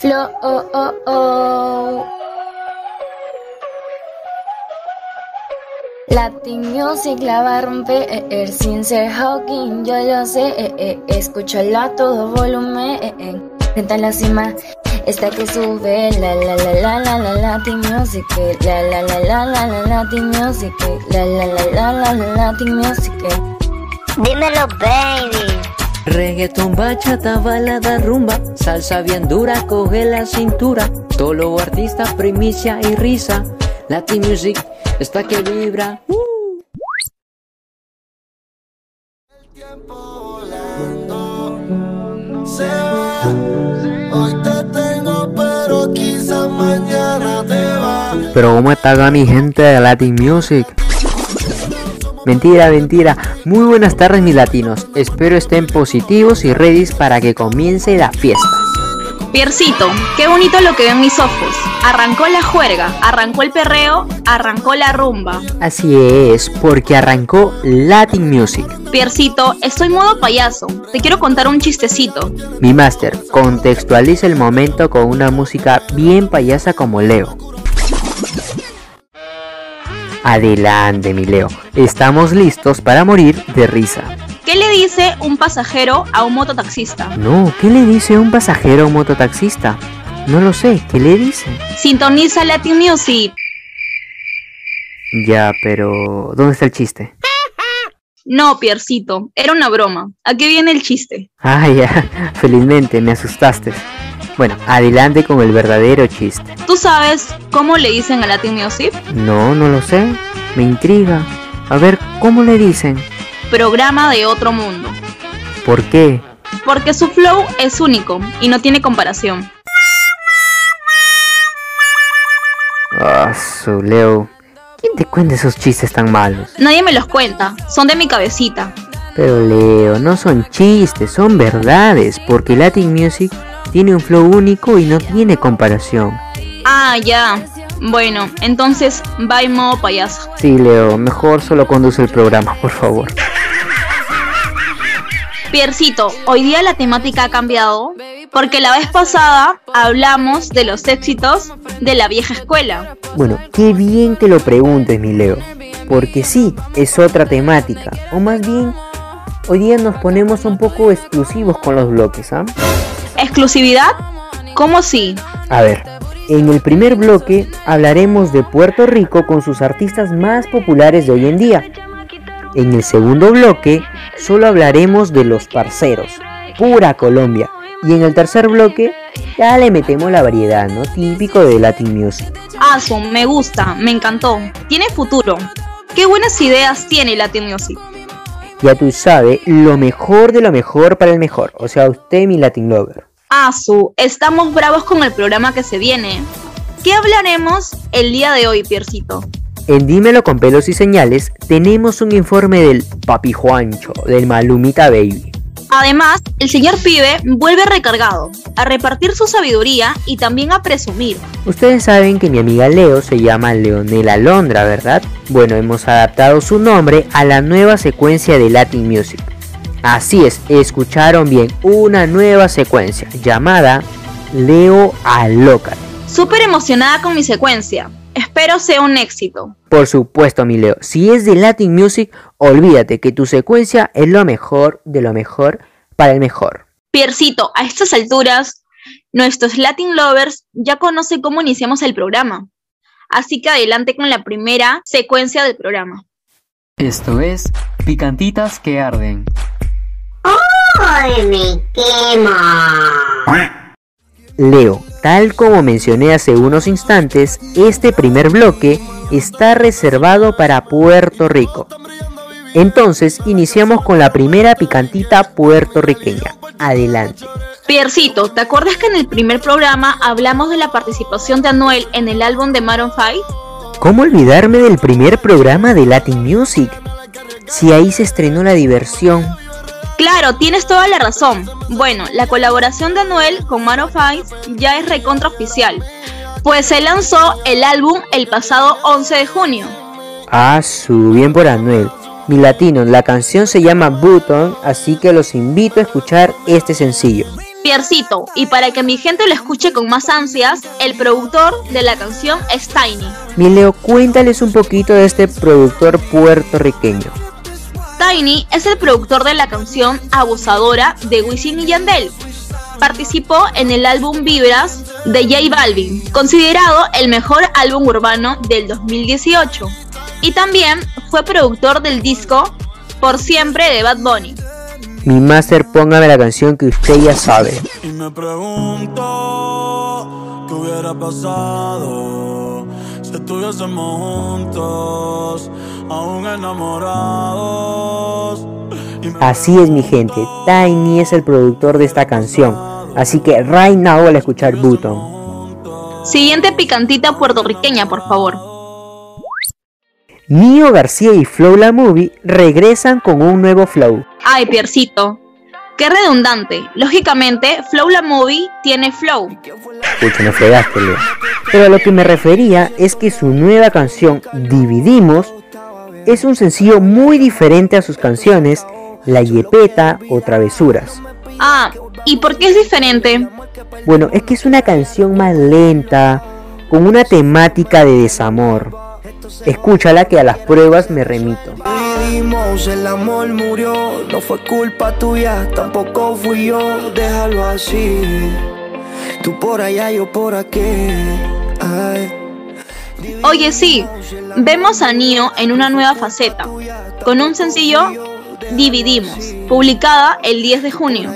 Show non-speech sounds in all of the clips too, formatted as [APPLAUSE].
Flow, oh, oh, oh. Latin Music la va a romper eh, sin ser Hawking, yo lo sé, eh, eh, a todo volumen, eh, eh. la cima, esta que sube, la la la la la la Latin Music, eh, la la la la la la Latin Music, eh, la la la la la la Latin Music. eh. Dímelo, baby. Reggaeton, bachata, balada, rumba, salsa bien dura, coge la cintura. Tolo artista, primicia y risa. Latin Music, esta que vibra. Uh. se va. Hoy te tengo, pero quizás mañana te va. Pero ¿cómo está mi gente de Latin Music? Mentira, mentira. Muy buenas tardes mis latinos. Espero estén positivos y ready para que comience la fiesta. Piercito, qué bonito lo que ven mis ojos. Arrancó la juerga, arrancó el perreo, arrancó la rumba. Así es, porque arrancó Latin Music. Piercito, estoy modo payaso. Te quiero contar un chistecito. Mi máster, contextualiza el momento con una música bien payasa como Leo. Adelante, mi Leo. Estamos listos para morir de risa. ¿Qué le dice un pasajero a un mototaxista? No, ¿qué le dice un pasajero a un mototaxista? No lo sé, ¿qué le dice? Sintoniza Latin Music. Ya, pero ¿dónde está el chiste? No, Piercito, era una broma. ¿A qué viene el chiste? Ah, ya, [LAUGHS] felizmente me asustaste. Bueno, adelante con el verdadero chiste. ¿Tú sabes cómo le dicen a Latin Music? No, no lo sé. Me intriga. A ver, ¿cómo le dicen? Programa de otro mundo. ¿Por qué? Porque su flow es único y no tiene comparación. Ah, su Leo. ¿Quién te cuenta esos chistes tan malos? Nadie me los cuenta, son de mi cabecita. Pero Leo, no son chistes, son verdades, porque Latin Music tiene un flow único y no tiene comparación. Ah, ya. Bueno, entonces, bye modo payaso. Sí, Leo, mejor solo conduce el programa, por favor. Piercito, hoy día la temática ha cambiado porque la vez pasada hablamos de los éxitos de la vieja escuela. Bueno, qué bien que lo preguntes, mi Leo. Porque sí, es otra temática. O más bien, hoy día nos ponemos un poco exclusivos con los bloques, ¿ah? ¿Exclusividad? ¿Cómo sí? A ver, en el primer bloque hablaremos de Puerto Rico con sus artistas más populares de hoy en día. En el segundo bloque solo hablaremos de los parceros, pura Colombia. Y en el tercer bloque ya le metemos la variedad, ¿no? Típico de Latin Music. Aso, me gusta, me encantó. Tiene futuro. Qué buenas ideas tiene Latin Music. Ya tú sabes, lo mejor de lo mejor para el mejor. O sea, usted mi Latin Lover. Asu, estamos bravos con el programa que se viene. ¿Qué hablaremos el día de hoy, Piercito? En Dímelo con pelos y señales tenemos un informe del Papi Juancho, del Malumita Baby. Además, el señor Pibe vuelve recargado, a repartir su sabiduría y también a presumir. Ustedes saben que mi amiga Leo se llama Leonela Londra, ¿verdad? Bueno, hemos adaptado su nombre a la nueva secuencia de Latin Music. Así es, escucharon bien, una nueva secuencia llamada Leo Aloca. Súper emocionada con mi secuencia. Espero sea un éxito. Por supuesto, mi Leo, si es de Latin Music, olvídate que tu secuencia es lo mejor de lo mejor para el mejor. Piercito, a estas alturas, nuestros Latin Lovers ya conocen cómo iniciamos el programa. Así que adelante con la primera secuencia del programa. Esto es Picantitas que Arden. ¡Ay, me quema! Leo, tal como mencioné hace unos instantes, este primer bloque está reservado para Puerto Rico. Entonces iniciamos con la primera picantita puertorriqueña. Adelante. Piercito, ¿te acuerdas que en el primer programa hablamos de la participación de Anuel en el álbum de Maroon 5? ¿Cómo olvidarme del primer programa de Latin Music? Si ahí se estrenó la diversión. Claro, tienes toda la razón. Bueno, la colaboración de Anuel con Maroon 5 ya es recontra oficial, pues se lanzó el álbum el pasado 11 de junio. Ah, su bien por Anuel. Mi latino, la canción se llama Button, así que los invito a escuchar este sencillo. Piercito, y para que mi gente lo escuche con más ansias, el productor de la canción es Tiny. Mi Leo, cuéntales un poquito de este productor puertorriqueño. Tiny es el productor de la canción Abusadora de Wisin y Yandel. Participó en el álbum Vibras de J Balvin, considerado el mejor álbum urbano del 2018. Y también fue productor del disco Por Siempre de Bad Bunny. Mi máster, póngame la canción que usted ya sabe. Y me pregunto qué hubiera pasado si estuviésemos juntos, aún enamorados. Así es mi gente, Tiny es el productor de esta canción. Así que right now al escuchar Button. Siguiente picantita puertorriqueña, por favor. Nio García y Flow La Movie regresan con un nuevo flow. Ay, Piercito. Qué redundante. Lógicamente, Flow la Movie tiene flow. Pucha, me fregaste, Leo. Pero a lo que me refería es que su nueva canción, Dividimos, es un sencillo muy diferente a sus canciones La Yepeta o Travesuras. Ah, ¿y por qué es diferente? Bueno, es que es una canción más lenta, con una temática de desamor. Escúchala que a las pruebas me remito. El amor murió, no fue culpa tuya, tampoco fui yo, déjalo así. Tú por allá, yo por aquí. Ay. Oye, sí, vemos a Nio en una nueva faceta, con un sencillo Dividimos, publicada el 10 de junio.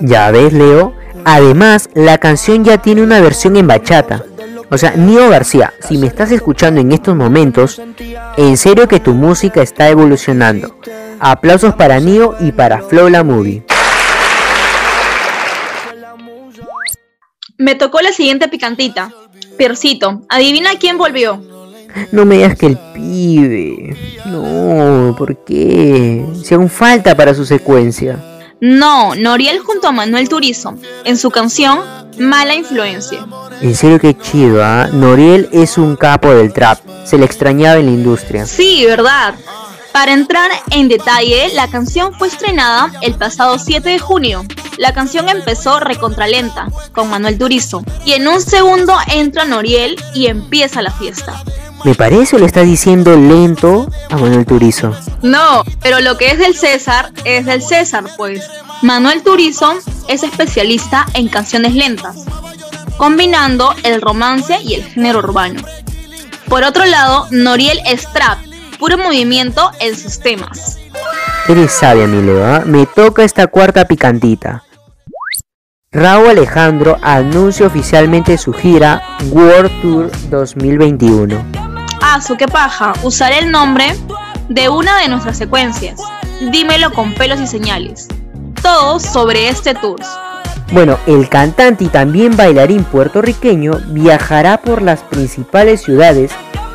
Ya ves, Leo. Además, la canción ya tiene una versión en bachata. O sea, Nio García, si me estás escuchando en estos momentos, en serio que tu música está evolucionando. Aplausos para Nio y para Flow la Movie. Me tocó la siguiente picantita. Piercito, adivina quién volvió. No me digas que el pibe. No, ¿por qué? Si aún falta para su secuencia. No, Noriel junto a Manuel Turizo, en su canción Mala Influencia. En serio que chido, ¿ah? Noriel es un capo del trap. Se le extrañaba en la industria. Sí, verdad. Para entrar en detalle, la canción fue estrenada el pasado 7 de junio. La canción empezó recontralenta, con Manuel Turizo. Y en un segundo entra Noriel y empieza la fiesta. Me parece o le está diciendo lento a Manuel Turizo. No, pero lo que es del César es del César, pues. Manuel Turizo es especialista en canciones lentas, combinando el romance y el género urbano. Por otro lado, Noriel es trap, puro movimiento en sus temas. Eres sabia, mi Leo, ¿ah? Me toca esta cuarta picantita. Raúl Alejandro anuncia oficialmente su gira World Tour 2021. Ah, su qué paja, usaré el nombre de una de nuestras secuencias. Dímelo con pelos y señales. Todo sobre este tour. Bueno, el cantante y también bailarín puertorriqueño viajará por las principales ciudades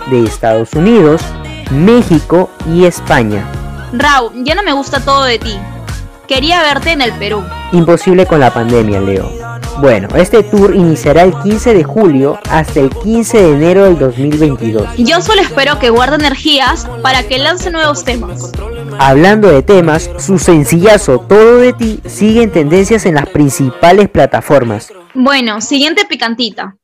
de Estados Unidos, México y España. Raúl, ya no me gusta todo de ti. Quería verte en el Perú. Imposible con la pandemia, Leo. Bueno, este tour iniciará el 15 de julio hasta el 15 de enero del 2022. Yo solo espero que guarde energías para que lance nuevos temas. Hablando de temas, su sencillazo Todo de ti sigue en tendencias en las principales plataformas. Bueno, siguiente picantita.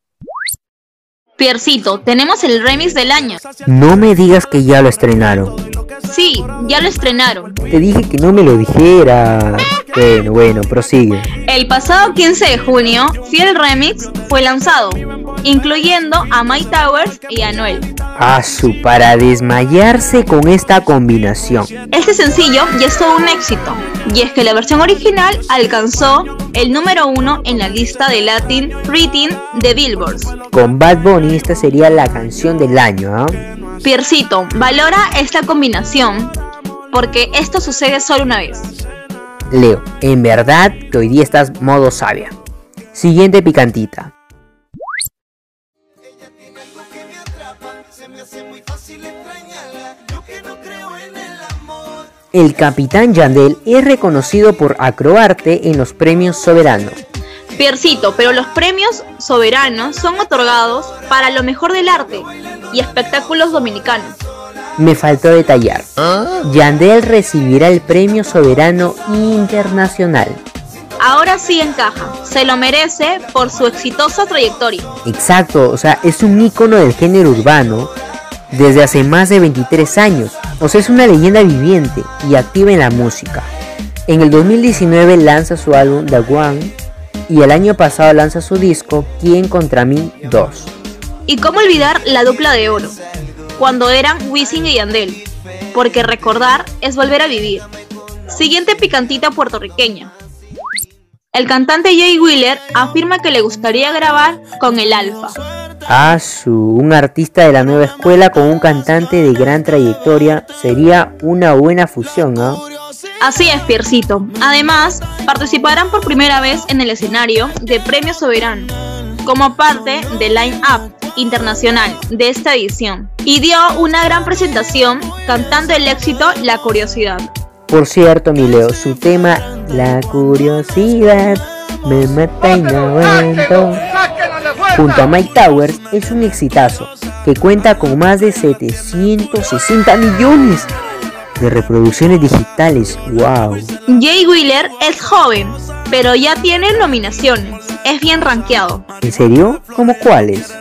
Piercito, tenemos el remix del año. No me digas que ya lo estrenaron. Sí, ya lo estrenaron. Te dije que no me lo dijera. Bueno, bueno, prosigue. El pasado 15 de junio, Fiel Remix fue lanzado, incluyendo a My Towers y a Noel. Asu, para desmayarse con esta combinación. Este sencillo ya es todo un éxito, y es que la versión original alcanzó el número uno en la lista de Latin Rating de Billboard. Con Bad Bunny esta sería la canción del año, ¿ah? Piercito, valora esta combinación, porque esto sucede solo una vez. Leo, en verdad que hoy día estás modo sabia. Siguiente picantita. El capitán Yandel es reconocido por acroarte en los premios soberanos. Piercito, pero los premios soberanos son otorgados para lo mejor del arte y espectáculos dominicanos. me faltó detallar. Yandel recibirá el Premio Soberano Internacional. Ahora sí encaja, se lo merece por su exitosa trayectoria. Exacto, o sea, es un ícono del género urbano desde hace más de 23 años. O sea, es una leyenda viviente y activa en la música. En el 2019 lanza su álbum The One y el año pasado lanza su disco Quién contra mí 2. Y cómo olvidar la dupla de oro, cuando eran Wisin y Yandel, porque recordar es volver a vivir. Siguiente picantita puertorriqueña. El cantante Jay Wheeler afirma que le gustaría grabar con el Alfa. Asu, un artista de la nueva escuela con un cantante de gran trayectoria sería una buena fusión, ¿no? Así es, Piercito. Además, participarán por primera vez en el escenario de Premio Soberano, como parte del line-up internacional de esta edición, y dio una gran presentación cantando el éxito La Curiosidad. Por cierto, mi Leo, su tema La Curiosidad me mata y no aguanto junto a Mike Towers es un exitazo que cuenta con más de 760 millones de reproducciones digitales. ¡Wow! Jay Wheeler es joven, pero ya tiene nominaciones. Es bien rankeado. ¿En serio? ¿Cómo cuáles?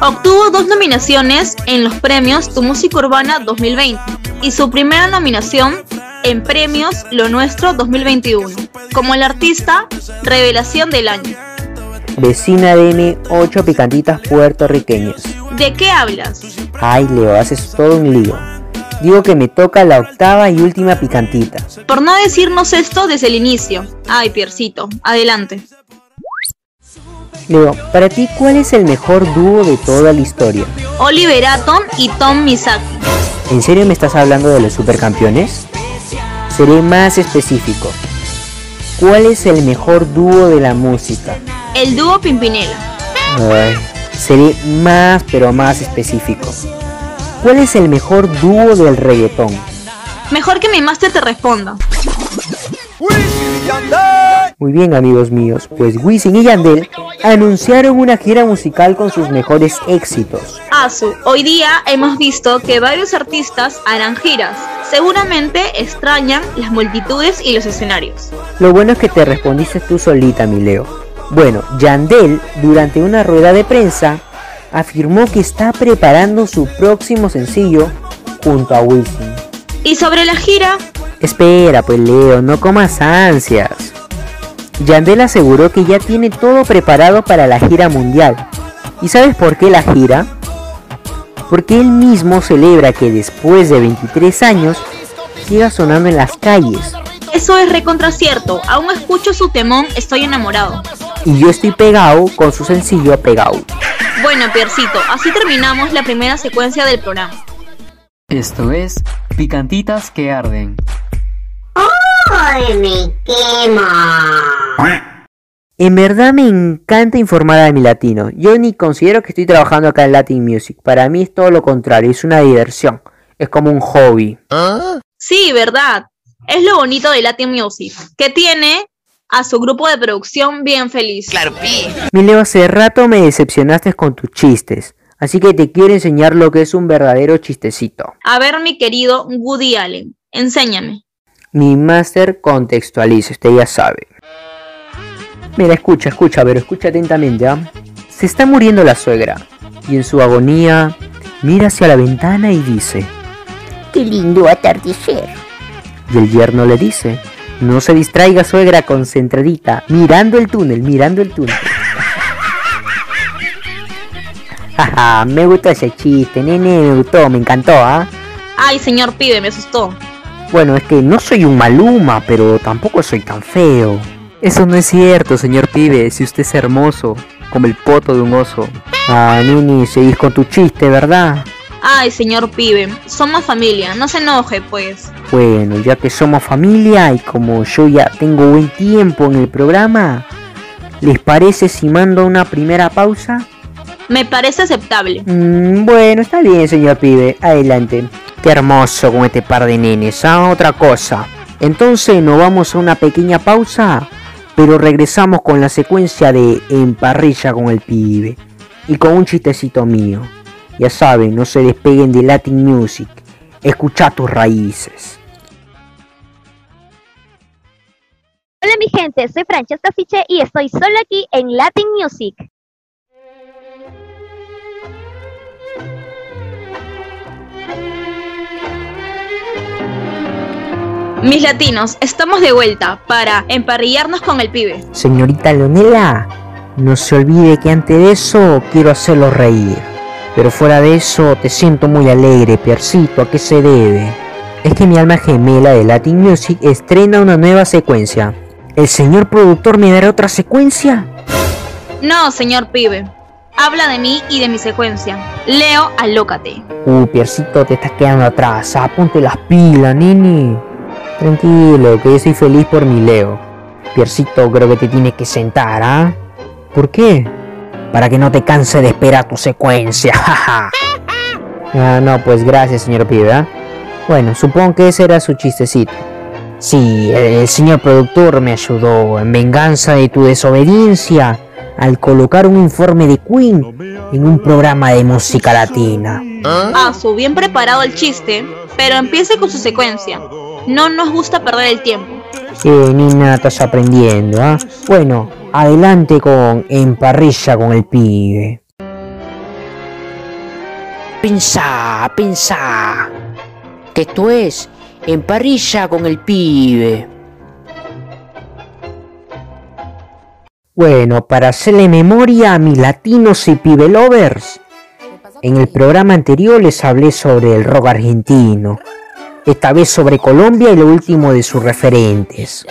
Obtuvo dos nominaciones en los premios Tu Música Urbana 2020 y su primera nominación en premios Lo Nuestro 2021 como el artista Revelación del Año. Vecina de M8 picantitas puertorriqueñas. ¿De qué hablas? Ay, Leo, haces todo un lío. Digo que me toca la octava y última picantita. Por no decirnos esto desde el inicio. Ay, Piercito, adelante. Leo, para ti, ¿cuál es el mejor dúo de toda la historia? Oliver Atom y Tom Misaki. ¿En serio me estás hablando de los supercampeones? Seré más específico. ¿Cuál es el mejor dúo de la música? El dúo Pimpinela. Ay, seré más pero más específico. ¿Cuál es el mejor dúo del reggaetón? Mejor que mi máster te responda. Muy bien amigos míos, pues Wisin y Yandel anunciaron una gira musical con sus mejores éxitos. Asu, hoy día hemos visto que varios artistas harán giras. Seguramente extrañan las multitudes y los escenarios. Lo bueno es que te respondiste tú solita, mi Leo. Bueno, Yandel, durante una rueda de prensa, afirmó que está preparando su próximo sencillo junto a Wisin. ¿Y sobre la gira? Espera, pues Leo, no comas ansias. Yandel aseguró que ya tiene todo preparado para la gira mundial. ¿Y sabes por qué la gira? Porque él mismo celebra que después de 23 años siga sonando en las calles. Eso es recontracierto. Aún escucho su temón Estoy enamorado. Y yo estoy pegado con su sencillo Pegado. Bueno, Piercito, así terminamos la primera secuencia del programa. Esto es Picantitas que Arden. ¡Ay, me quema! En verdad me encanta informar a mi latino. Yo ni considero que estoy trabajando acá en Latin Music. Para mí es todo lo contrario, es una diversión. Es como un hobby. Sí, verdad. Es lo bonito de Latin Music, que tiene a su grupo de producción bien feliz. Claro, Mi Leo, hace rato me decepcionaste con tus chistes. Así que te quiero enseñar lo que es un verdadero chistecito. A ver, mi querido Woody Allen, enséñame. Mi máster contextualiza, usted ya sabe. Mira, escucha, escucha, pero escucha atentamente, ¿ah? Se está muriendo la suegra y en su agonía mira hacia la ventana y dice, ¡Qué lindo atardecer! Y el yerno le dice, no se distraiga suegra concentradita, mirando el túnel, mirando el túnel. [LAUGHS] Jaja, me gustó ese chiste, nene, me gustó, me encantó, ¿ah? Ay, señor pibe, me asustó. Bueno, es que no soy un maluma, pero tampoco soy tan feo. Eso no es cierto, señor pibe, si usted es hermoso, como el poto de un oso. Ah, nene, seguís con tu chiste, ¿verdad? Ay, señor pibe, somos familia, no se enoje, pues. Bueno, ya que somos familia y como yo ya tengo buen tiempo en el programa, ¿les parece si mando una primera pausa? Me parece aceptable. Mm, bueno, está bien, señor pibe, adelante. Qué hermoso con este par de nenes, ah, otra cosa. Entonces nos vamos a una pequeña pausa, pero regresamos con la secuencia de En parrilla con el pibe y con un chistecito mío. Ya saben, no se despeguen de Latin Music, escucha tus raíces. Hola mi gente, soy Francesca Fiche y estoy solo aquí en Latin Music. Mis latinos, estamos de vuelta para emparrillarnos con el pibe. Señorita Leonela, no se olvide que antes de eso quiero hacerlo reír. Pero fuera de eso te siento muy alegre, Piercito, ¿a qué se debe? Es que mi alma gemela de Latin Music estrena una nueva secuencia. ¿El señor productor me dará otra secuencia? No, señor pibe. Habla de mí y de mi secuencia. Leo, alócate. Uh, Piercito, te estás quedando atrás. Ah, ponte las pilas, nini. Tranquilo, que yo soy feliz por mi Leo. Piercito, creo que te tienes que sentar, ¿ah? ¿Por qué? Para que no te canse de esperar tu secuencia, [LAUGHS] ah, no, pues gracias, señor pibe, ¿ah? Bueno, supongo que ese era su chistecito. Sí, el, el señor productor me ayudó en venganza de tu desobediencia al colocar un informe de Queen en un programa de música latina. Ah, su bien preparado el chiste, pero empiece con su secuencia. No nos gusta perder el tiempo. Eh, Nina, estás aprendiendo, ¿ah? Bueno, adelante con En parrilla con el pibe. Pensá, pensá. Que esto es En parrilla con el pibe. Bueno, para hacerle memoria a mis latinos y pibe lovers, en el programa anterior les hablé sobre el rock argentino, esta vez sobre Colombia y lo último de sus referentes.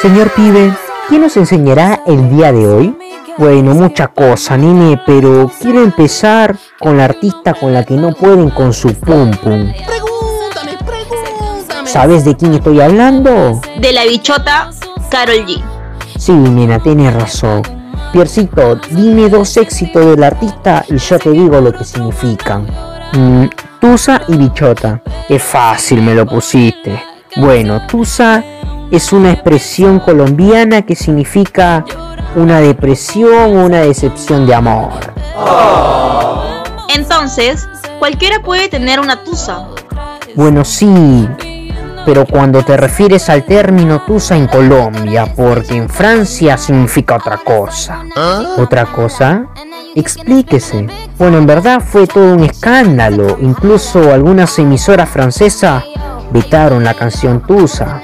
Señor pibe, ¿quién nos enseñará el día de hoy? Bueno, mucha cosa, nene, pero quiero empezar con la artista con la que no pueden con su pum pum. ¿Sabes de quién estoy hablando? De la bichota, Carol G. Sí, nena, tienes razón. Piercito, dime dos éxitos del artista y yo te digo lo que significan. Mm, Tusa y Bichota. Es fácil, me lo pusiste. Bueno, Tusa es una expresión colombiana que significa una depresión o una decepción de amor. Entonces, cualquiera puede tener una tusa. Bueno, sí, pero cuando te refieres al término tusa en Colombia, porque en Francia significa otra cosa. ¿Otra cosa? Explíquese. Bueno, en verdad fue todo un escándalo. Incluso algunas emisoras francesas vetaron la canción Tusa.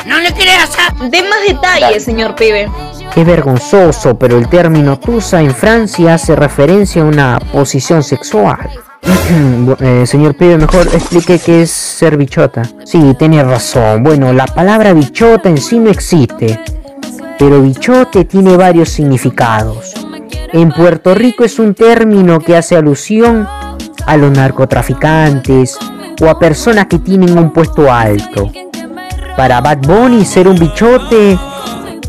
De más detalles, señor pibe. Es vergonzoso, pero el término Tusa en Francia hace referencia a una posición sexual. [CLEARS THROAT] Eh, señor pibe, mejor explique qué es ser bichota. Sí, tiene razón. Bueno, la palabra bichota en sí no existe, pero bichote tiene varios significados. En Puerto Rico es un término que hace alusión a los narcotraficantes o a personas que tienen un puesto alto. Para Bad Bunny ser un bichote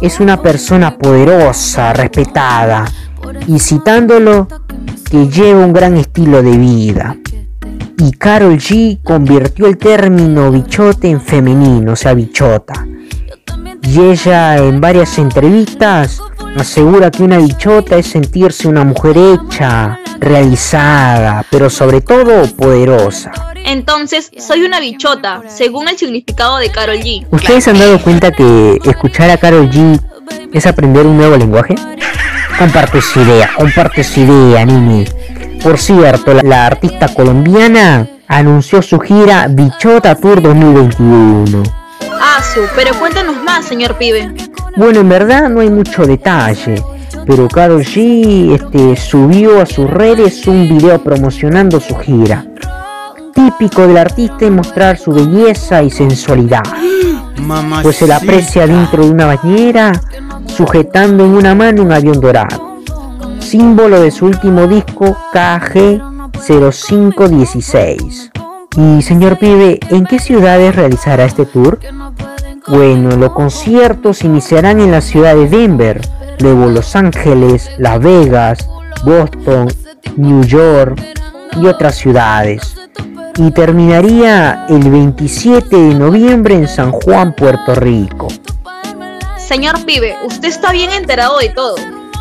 es una persona poderosa, respetada, y citándolo, que lleva un gran estilo de vida. Y Carol G convirtió el término bichote en femenino, o sea, bichota. Y ella en varias entrevistas asegura que una bichota es sentirse una mujer hecha, realizada, pero sobre todo poderosa. Entonces, soy una bichota, según el significado de Carol G. ¿Ustedes han dado cuenta que escuchar a Carol G es aprender un nuevo lenguaje? Comparte su idea, comparte su idea, Nini. Por cierto, la, la artista colombiana anunció su gira Bichota Tour 2021. Ah, su, pero cuéntanos más, señor pibe. Bueno, en verdad no hay mucho detalle, pero Karol G este, subió a sus redes un video promocionando su gira. Típico del artista es mostrar su belleza y sensualidad, pues se la aprecia dentro de una bañera, sujetando en una mano un avión dorado, símbolo de su último disco KG0516. Y señor pibe, ¿en qué ciudades realizará este tour? Bueno, los conciertos iniciarán en la ciudad de Denver, luego Los Ángeles, Las Vegas, Boston, New York y otras ciudades. Y terminaría el 27 de noviembre en San Juan, Puerto Rico. Señor pibe, usted está bien enterado de todo.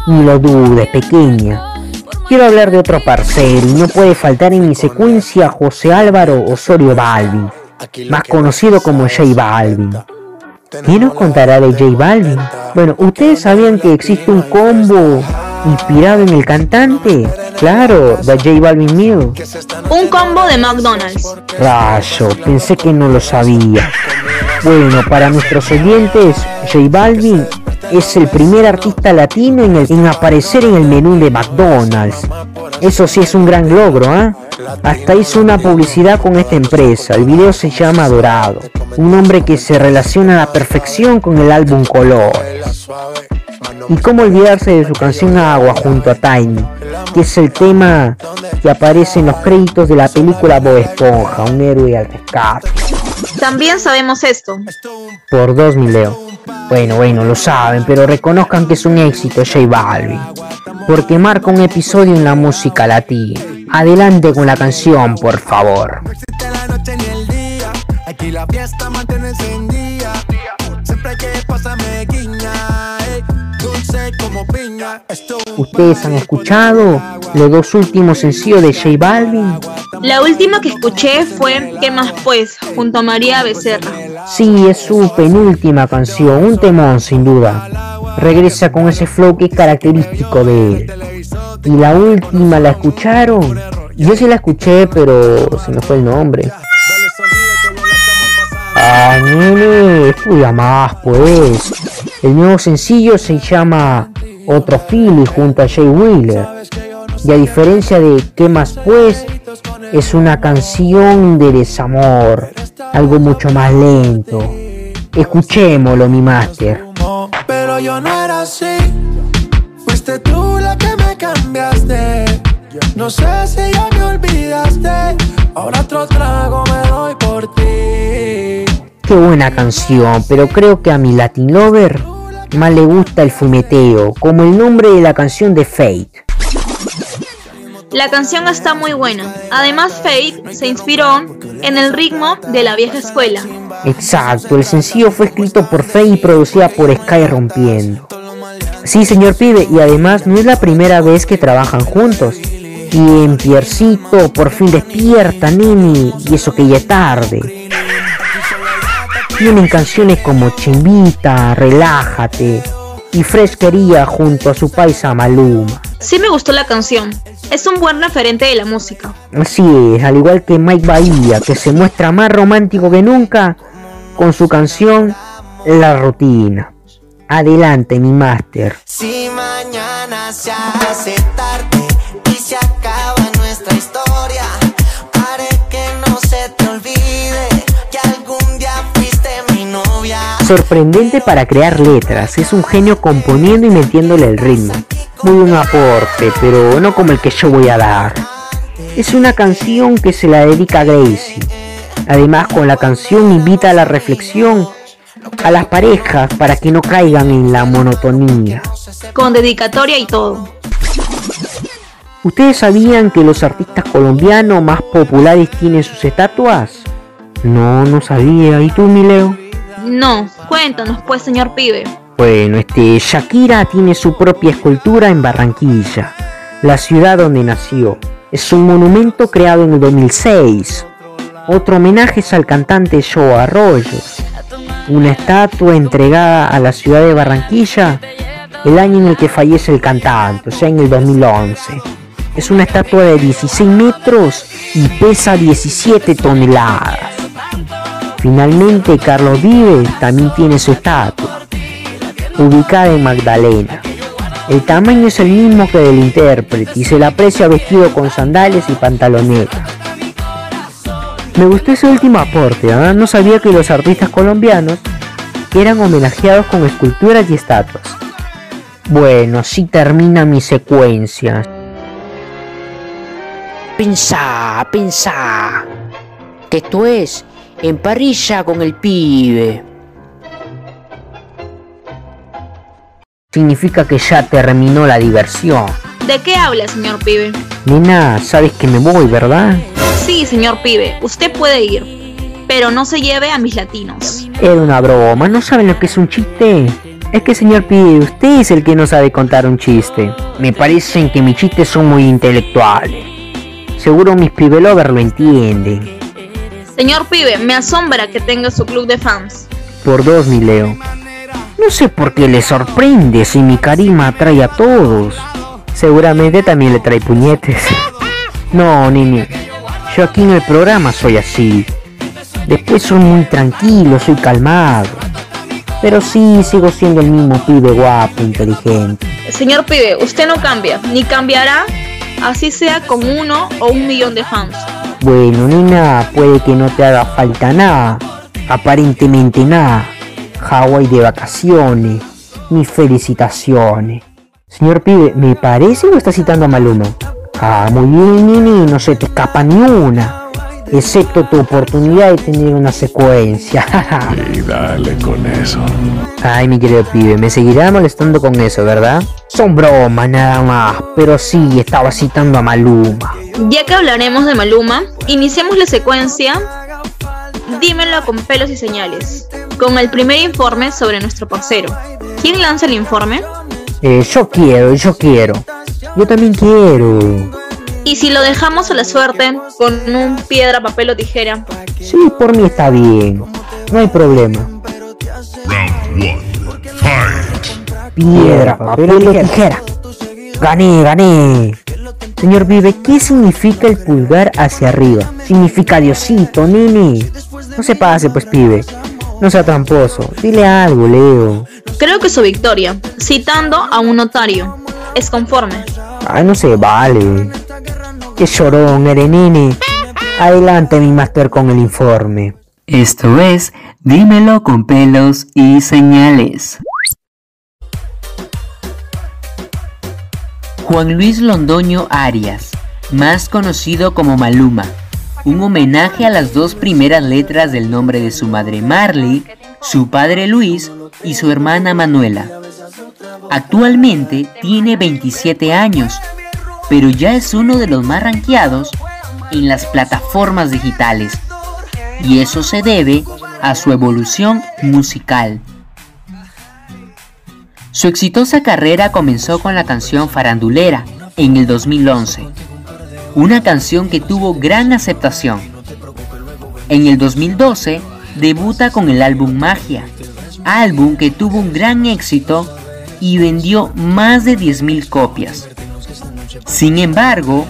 Ni lo dudes, pequeña. Quiero hablar de otro parcero y no puede faltar en mi secuencia José Álvaro Osorio Balvin. más conocido como J Balvin. ¿Quién nos contará de J Balvin? Bueno, ¿ustedes sabían que existe un combo inspirado en el cantante? Claro, de J Balvin Mill. Un combo de McDonald's. Rayo, pensé que no lo sabía. Bueno, para nuestros oyentes, J Balvin es el primer artista latino en, aparecer en el menú de McDonald's. Eso sí es un gran logro, ¿ah? Hasta hizo una publicidad con esta empresa. El video se llama Dorado. Un hombre que se relaciona a la perfección con el álbum Color. Y cómo olvidarse de su canción Agua junto a Tiny, que es el tema que aparece en los créditos de la película Bob Esponja, un héroe al rescate. También sabemos esto. Por dos mileo. Bueno, bueno, lo saben, pero reconozcan que es un éxito J Balvin. Porque marca un episodio en la música latina. Adelante con la canción, por favor. existe la noche ni el día. Aquí la fiesta mantiene encendida. ¿Ustedes han escuchado los dos últimos sencillos de J Balvin? La última que escuché fue ¿Qué más pues? junto a María Becerra. Sí, es su penúltima canción, un temón sin duda. Regresa con ese flow que es característico de él. Y la última, ¿la escucharon? Yo sí la escuché, pero se me fue el nombre. Ah, nene, estudia más, pues. El nuevo sencillo se llama Otro Philly junto a Jay Wheeler. Y a diferencia de ¿Qué más pues? Es una canción de desamor, algo mucho más lento. Escuchémoslo, mi máster. pero yo no era así. Fuiste tú la que me cambiaste. No sé si ya me olvidaste. Ahora otro trago me doy por ti. Qué buena canción, pero creo que a mi Latin Lover más le gusta el fumeteo, como el nombre de la canción de Fate. La canción está muy buena. Además, Faith se inspiró en el ritmo de la vieja escuela. Exacto, el sencillo fue escrito por Fate y producida por Sky Rompiendo. Sí, señor pibe, y además no es la primera vez que trabajan juntos. Y en Piercito, por fin despierta, nene, y eso que ya es tarde. Tienen canciones como Chimbita, Relájate y Fresquería junto a su paisa Maluma. Sí me gustó la canción. Es un buen referente de la música. Así es, al igual que Mike Bahía, que se muestra más romántico que nunca con su canción La Rutina. Adelante, mi máster. Si mañana se hace tarde y se acaba nuestra historia, Sorprendente para crear letras, es un genio componiendo y metiéndole el ritmo. Muy buen aporte, pero no como el que yo voy a dar. Es una canción que se la dedica a Gracie. Además, con la canción invita a la reflexión a las parejas para que no caigan en la monotonía. Con dedicatoria y todo. ¿Ustedes sabían que los artistas colombianos más populares tienen sus estatuas? No, no sabía. ¿Y tú, mi Leo? No, cuéntanos pues, señor pibe. Bueno, este, Shakira tiene su propia escultura en Barranquilla, la ciudad donde nació. Es un monumento creado en el 2006. Otro homenaje es al cantante Joe Arroyo. Una estatua entregada a la ciudad de Barranquilla el año en el que fallece el cantante, o sea, en el 2011. Es una estatua de 16 metros y pesa 17 toneladas. Finalmente, Carlos Vives también tiene su estatua, ubicada en Magdalena. El tamaño es el mismo que del intérprete y se le aprecia vestido con sandalias y pantaloneta. Me gustó ese último aporte, ¿ah? no sabía que los artistas colombianos eran homenajeados con esculturas y estatuas. Bueno, así termina mi secuencia. Pensá, pensá. Que esto es en parrilla con el pibe. Significa que ya terminó la diversión. ¿De qué habla, señor pibe? Nena, sabes que me voy, ¿verdad? Sí, señor pibe, usted puede ir. Pero no se lleve a mis latinos. Era una broma, ¿no saben lo que es un chiste? Es que señor pibe, usted es el que no sabe contar un chiste. Me parecen que mis chistes son muy intelectuales. Seguro mis pibe lovers lo entienden. Señor pibe, me asombra que tenga su club de fans. Por dos, mi Leo. No sé por qué le sorprende si mi carisma atrae a todos. Seguramente también le trae puñetes. No, Nini. Yo aquí en el programa soy así. Después soy muy tranquilo, soy calmado. Pero sí, sigo siendo el mismo pibe guapo, inteligente. Señor pibe, usted no cambia, ni cambiará, así sea con uno o un millón de fans. Bueno, nena, puede que no te haga falta nada. Aparentemente nada. Hawái de vacaciones. Mis felicitaciones. Señor pibe, ¿me parece o está citando a Maluma? Ah, muy bien, Nini, no se te escapa ni una. Excepto tu oportunidad de tener una secuencia. [LAUGHS] y dale con eso. Ay, mi querido pibe, me seguirá molestando con eso, ¿verdad? Son bromas nada más, pero sí, estaba citando a Maluma. Ya que hablaremos de Maluma, iniciemos la secuencia Dímelo con pelos y señales, con el primer informe sobre nuestro parcero. ¿Quién lanza el informe? Eh, yo quiero, yo quiero. Yo también quiero. ¿Y si lo dejamos a la suerte con un piedra, papel o tijera? Sí, por mí está bien. No hay problema. Piedra, papel o tijera. Gané, gané. Señor Vive, ¿qué significa el pulgar hacia arriba? Significa Diosito, nene. No se pase, pues, pibe. No sea tramposo. Dile algo, Leo. Creo que su victoria, citando a un notario, es conforme. Ay, no se vale. Qué llorón eres, nene. Adelante, mi máster, con el informe. Esto es Dímelo con pelos y señales. Juan Luis Londoño Arias, más conocido como Maluma, un homenaje a las dos primeras letras del nombre de su madre Marley, su padre Luis y su hermana Manuela. Actualmente tiene 27 años, pero ya es uno de los más rankeados en las plataformas digitales, y eso se debe a su evolución musical. Su exitosa carrera comenzó con la canción Farandulera en el 2011, una canción que tuvo gran aceptación. En el 2012 debuta con el álbum Magia, álbum que tuvo un gran éxito y vendió más de 10.000 copias. Sin embargo,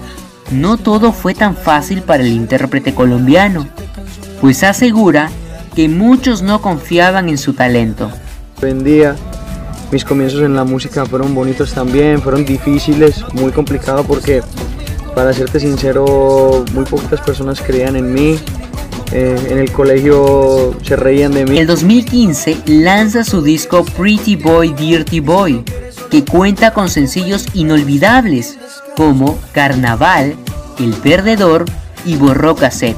no todo fue tan fácil para el intérprete colombiano, pues asegura que muchos no confiaban en su talento. Mis comienzos en la música fueron bonitos también, fueron difíciles, muy complicado porque, para serte sincero, muy poquitas personas creían en mí. Eh, en el colegio se reían de mí. En 2015 lanza su disco Pretty Boy Dirty Boy, que cuenta con sencillos inolvidables como Carnaval, El Perdedor y Borró Cassette.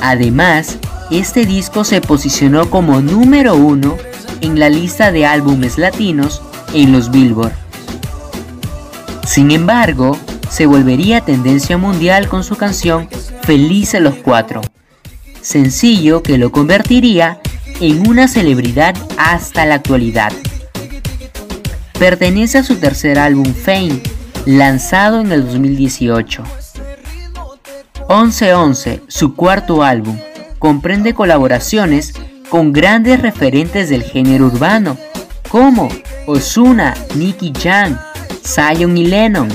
Además, este disco se posicionó como número uno en la lista de álbumes latinos en los Billboard. Sin embargo, se volvería tendencia mundial con su canción Felices los Cuatro, sencillo que lo convertiría en una celebridad hasta la actualidad. Pertenece a su tercer álbum Fame, lanzado en el 2018. 1111, su cuarto álbum, comprende colaboraciones con grandes referentes del género urbano, como Osuna, Nicky Jam, Zion y Lennon,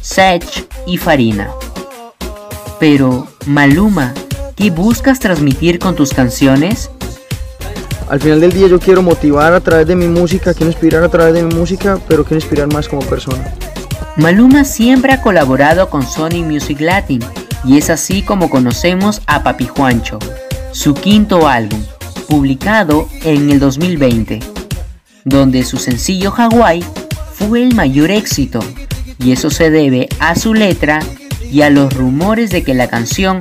Sech y Farina. Pero, Maluma, ¿qué buscas transmitir con tus canciones? Al final del día yo quiero motivar a través de mi música, quiero inspirar a través de mi música, pero quiero inspirar más como persona. Maluma siempre ha colaborado con Sony Music Latin y es así como conocemos a Papi Juancho, su quinto álbum, publicado en el 2020, donde su sencillo Hawaii fue el mayor éxito, y eso se debe a su letra y a los rumores de que la canción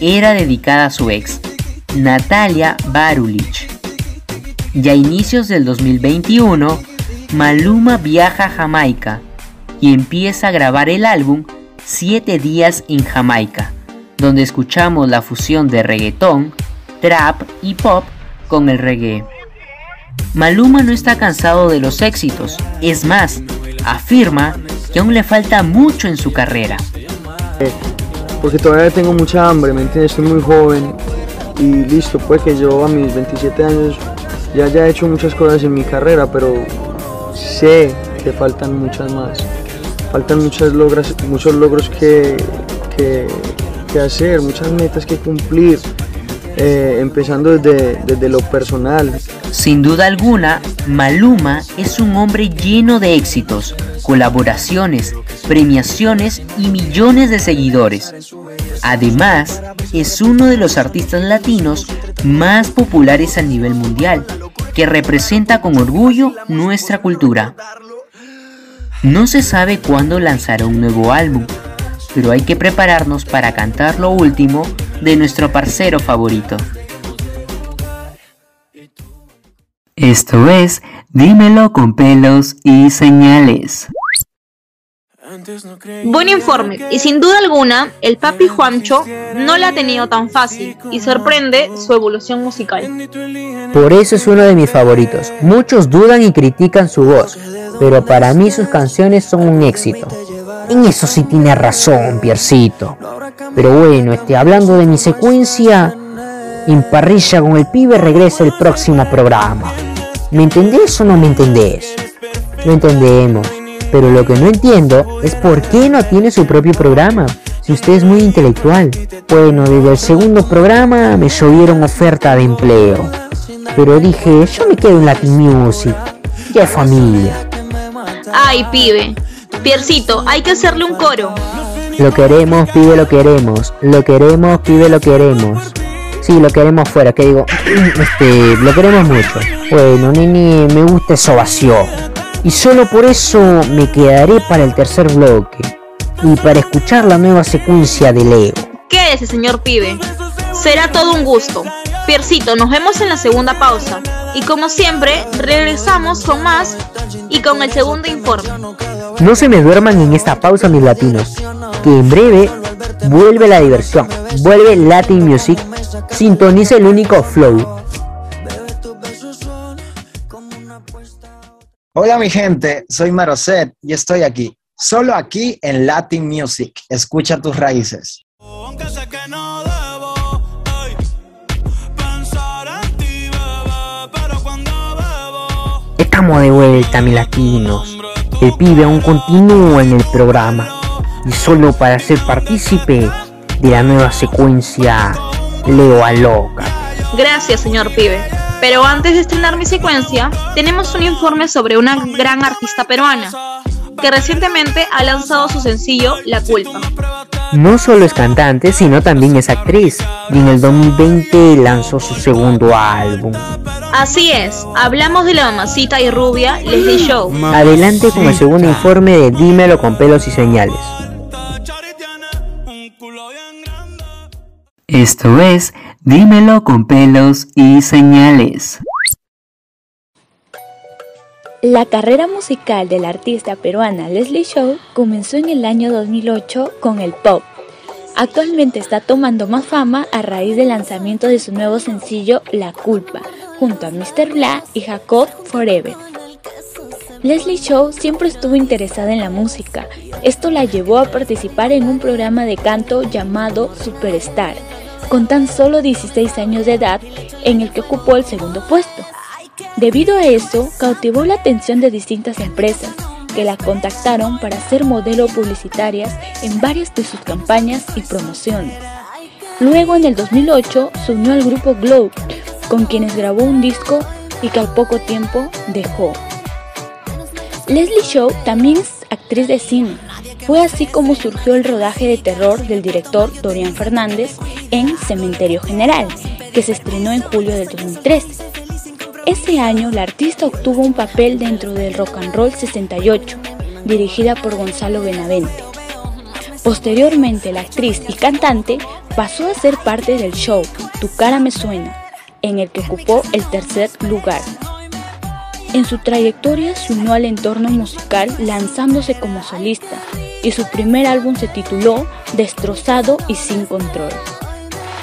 era dedicada a su ex, Natalia Barulich. Ya a inicios del 2021, Maluma viaja a Jamaica y empieza a grabar el álbum Siete días en Jamaica, donde escuchamos la fusión de reggaetón, trap y pop con el reggae. Maluma no está cansado de los éxitos, es más, afirma que aún le falta mucho en su carrera. Porque todavía tengo mucha hambre, ¿me entiendes? Estoy muy joven, y listo, puede que yo a mis 27 años ya haya hecho muchas cosas en mi carrera, pero sé que faltan muchas más. Faltan muchas logras, muchos logros que, que hacer, muchas metas que cumplir, eh, empezando desde, desde lo personal. Sin duda alguna, Maluma es un hombre lleno de éxitos, colaboraciones, premiaciones y millones de seguidores. Además, es uno de los artistas latinos más populares a nivel mundial, que representa con orgullo nuestra cultura. No se sabe cuándo lanzará un nuevo álbum, pero hay que prepararnos para cantar lo último de nuestro parcero favorito. Esto es Dímelo con pelos y señales. Buen informe, y sin duda alguna, el papi Juancho no la ha tenido tan fácil y sorprende su evolución musical. Por eso es uno de mis favoritos. Muchos dudan y critican su voz, pero para mí sus canciones son un éxito. En eso sí tiene razón, Piercito. Pero bueno, este, hablando de mi secuencia, en parrilla con el pibe regresa el próximo programa. ¿Me entendés o no me entendés? Lo entendemos. Pero lo que no entiendo es por qué no tiene su propio programa. Si usted es muy intelectual. Bueno, desde el segundo programa me llovieron oferta de empleo. Pero dije, yo me quedo en Latin Music. Ya familia. Ay, pibe. Piercito, hay que hacerle un coro. Lo queremos, pibe, lo queremos. Lo queremos, pibe, lo queremos. Sí, lo queremos fuera, que digo, [CLEARS THROAT] este, lo queremos mucho. Bueno, nene, me gusta esa ovación. Y solo por eso me quedaré para el tercer bloque y para escuchar la nueva secuencia de Leo. Quédese, señor pibe. Será todo un gusto. Piercito, nos vemos en la segunda pausa. Y como siempre, regresamos con más y con el segundo informe. No se me duerman en esta pausa, mis latinos, que en breve vuelve la diversión, vuelve Latin Music, sintoniza el único flow. Hola mi gente, soy Maroset y estoy aquí, solo aquí en Latin Music. Escucha tus raíces. Estamos de vuelta, mis latinos. El pibe aún continúa en el programa. Y solo para ser partícipe de la nueva secuencia, Leo a loca. Gracias, señor pibe. Pero antes de estrenar mi secuencia, tenemos un informe sobre una gran artista peruana que recientemente ha lanzado su sencillo La Culpa. No solo es cantante, sino también es actriz, y en el 2020 lanzó su segundo álbum. Así es, hablamos de la mamacita y rubia Leslie Show. Adelante con el segundo informe de Dímelo con pelos y señales. Esto es Dímelo con pelos y señales. La carrera musical de la artista peruana Leslie Show comenzó en el año 2008 con el pop. Actualmente está tomando más fama a raíz del lanzamiento de su nuevo sencillo La Culpa, junto a Mr. Bla y Jacob Forever. Leslie Show siempre estuvo interesada en la música. Esto la llevó a participar en un programa de canto llamado Superstar, con tan solo 16 años de edad, en el que ocupó el segundo puesto. Debido a eso, cautivó la atención de distintas empresas que la contactaron para ser modelo publicitarias en varias de sus campañas y promociones. Luego, en el 2008, se unió al grupo Glow, con quienes grabó un disco y que al poco tiempo dejó. Leslie Show también es actriz de cine. Fue así como surgió el rodaje de terror del director Dorian Fernández en Cementerio General, que se estrenó en julio del 2013. Ese año la artista obtuvo un papel dentro del Rock and Roll 68, dirigida por Gonzalo Benavente. Posteriormente la actriz y cantante pasó a ser parte del show Tu cara me suena, en el que ocupó el tercer lugar. En su trayectoria se unió al entorno musical lanzándose como solista y su primer álbum se tituló Destrozado y sin control.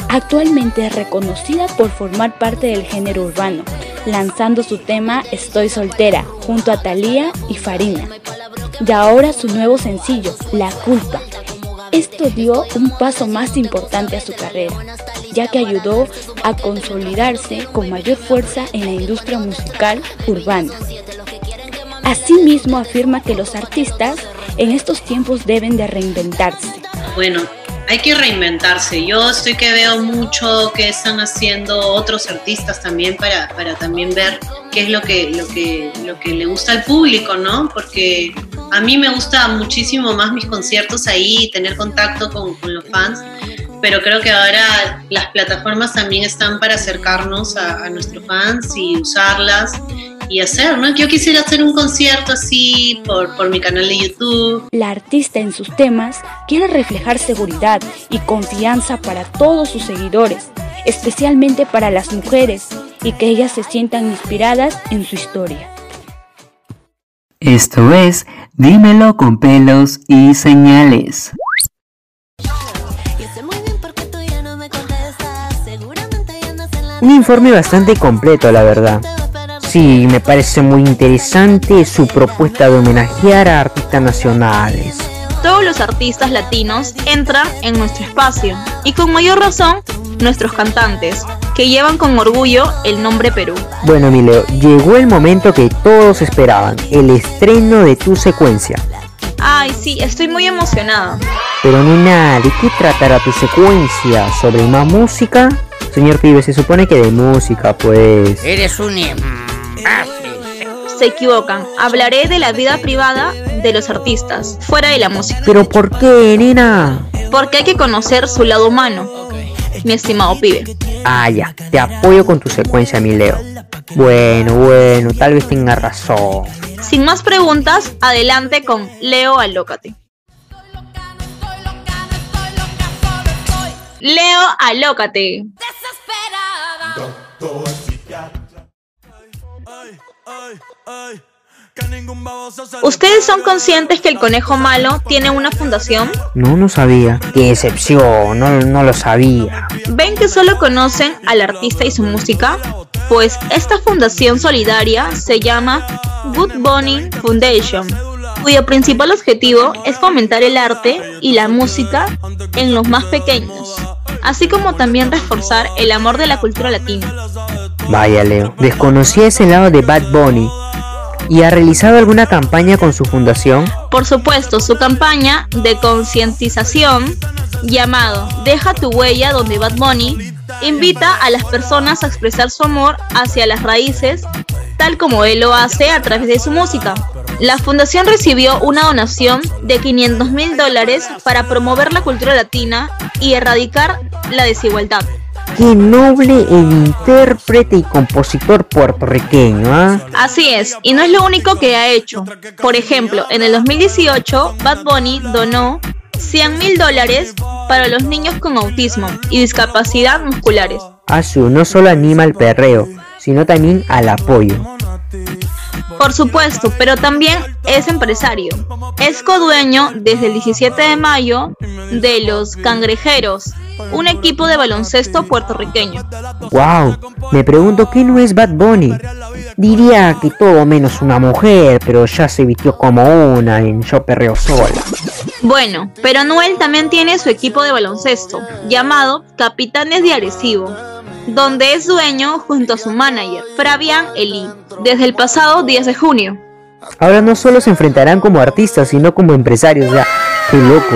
Actualmente es reconocida por formar parte del género urbano, lanzando su tema Estoy soltera junto a Thalía y Farina. Y ahora su nuevo sencillo, La culpa. Esto dio un paso más importante a su carrera, ya que ayudó a consolidarse con mayor fuerza en la industria musical urbana. Asimismo afirma que los artistas en estos tiempos deben de reinventarse. Bueno, hay que reinventarse. Yo estoy que veo mucho que están haciendo otros artistas también para, para también ver qué es lo que, lo, que, lo que le gusta al público, ¿no? Porque a mí me gusta muchísimo más mis conciertos ahí, tener contacto con, con los fans, pero creo que ahora las plataformas también están para acercarnos a, a nuestros fans y usarlas y hacer, ¿no? Yo quisiera hacer un concierto así por, por mi canal de YouTube. La artista en sus temas quiere reflejar seguridad y confianza para todos sus seguidores, especialmente para las mujeres, y que ellas se sientan inspiradas en su historia. Esto es Dímelo con pelos y señales. Un informe bastante completo, la verdad. Sí, me parece muy interesante su propuesta de homenajear a artistas nacionales. Todos los artistas latinos entran en nuestro espacio y con mayor razón nuestros cantantes, que llevan con orgullo el nombre Perú. Bueno, mi Leo, llegó el momento que todos esperaban, el estreno de tu secuencia. Ay, sí, estoy muy emocionada. Pero nena, ¿de qué tratará tu secuencia? ¿Sobre más música? Señor Pibe, se supone que de música, pues... Eres un... Se equivocan. Hablaré de la vida privada de los artistas, fuera de la música. ¿Pero por qué, nena? Porque hay que conocer su lado humano, mi estimado pibe. Ah, ya, te apoyo con tu secuencia, mi Leo. Bueno, bueno, tal vez tenga razón. Sin más preguntas, adelante con Leo Alócate. Leo Alócate. ¿Ustedes son conscientes que el conejo malo tiene una fundación? No, no sabía. Qué excepción, no, no lo sabía. ¿Ven que solo conocen al artista y su música? Pues esta fundación solidaria se llama Good Bunny Foundation, cuyo principal objetivo es fomentar el arte y la música en los más pequeños, así como también reforzar el amor de la cultura latina. Vaya Leo, desconocía ese lado de Bad Bunny. ¿Y ha realizado alguna campaña con su fundación? Por supuesto, su campaña de concientización llamado Deja tu huella donde Bad Bunny invita a las personas a expresar su amor hacia las raíces, tal como él lo hace a través de su música. La fundación recibió una donación de 500 mil dólares para promover la cultura latina y erradicar la desigualdad. Qué noble el intérprete y compositor puertorriqueño, ¿ah? Así es, y no es lo único que ha hecho. Por ejemplo, en el 2018, Bad Bunny donó 100 mil dólares para los niños con autismo y discapacidad musculares. Asu no solo anima al perreo, sino también al apoyo. Por supuesto, pero también es empresario. Es codueño desde el 17 de mayo de los Cangrejeros, un equipo de baloncesto puertorriqueño. Wow, me pregunto qué no es Bad Bunny. Diría que todo menos una mujer, pero ya se vistió como una en Yo Perreo Sola. Bueno, pero Noel también tiene su equipo de baloncesto, llamado Capitanes de Arecibo, donde es dueño junto a su manager, Fabián Eli, desde el pasado 10 de junio. Ahora no solo se enfrentarán como artistas, sino como empresarios, ya. ¡Qué loco!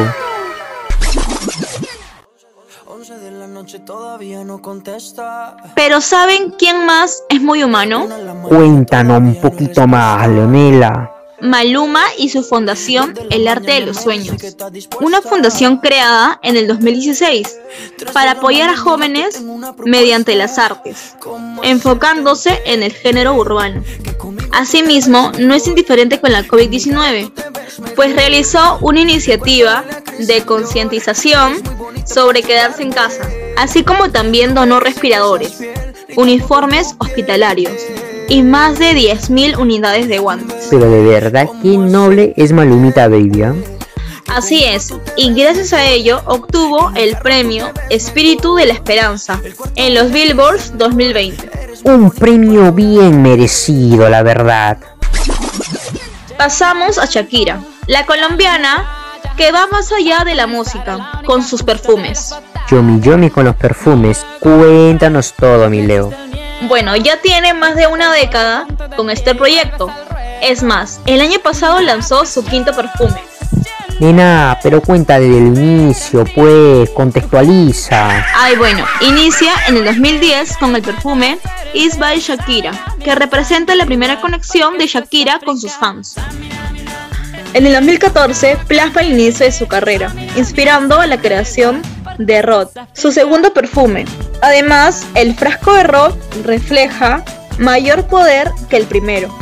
Pero ¿saben quién más es muy humano? Cuéntanos un poquito más, Leonela. Maluma y su fundación El Arte de los Sueños, una fundación creada en el 2016 para apoyar a jóvenes mediante las artes, enfocándose en el género urbano. Asimismo, no es indiferente con la COVID-19, pues realizó una iniciativa de concientización sobre quedarse en casa, así como también donó respiradores, uniformes hospitalarios, y más de 10.000 unidades de guantes. Pero de verdad, qué noble es Malumita Baby. ¿ah? Así es, y gracias a ello obtuvo el premio Espíritu de la Esperanza en los Billboards 2020. Un premio bien merecido, la verdad. Pasamos a Shakira, la colombiana que va más allá de la música con sus perfumes. Yomi Yomi con los perfumes. Cuéntanos todo, mi Leo. Bueno, ya tiene más de una década con este proyecto. Es más, el año pasado lanzó su quinto perfume. Nena, pero cuenta desde el inicio, pues, contextualiza. Ay, bueno, inicia en el 2010 con el perfume Is by Shakira, que representa la primera conexión de Shakira con sus fans. En el 2014 plasma el inicio de su carrera, inspirando a la creación de Rod, su segundo perfume. Además, el frasco de Rod refleja mayor poder que el primero.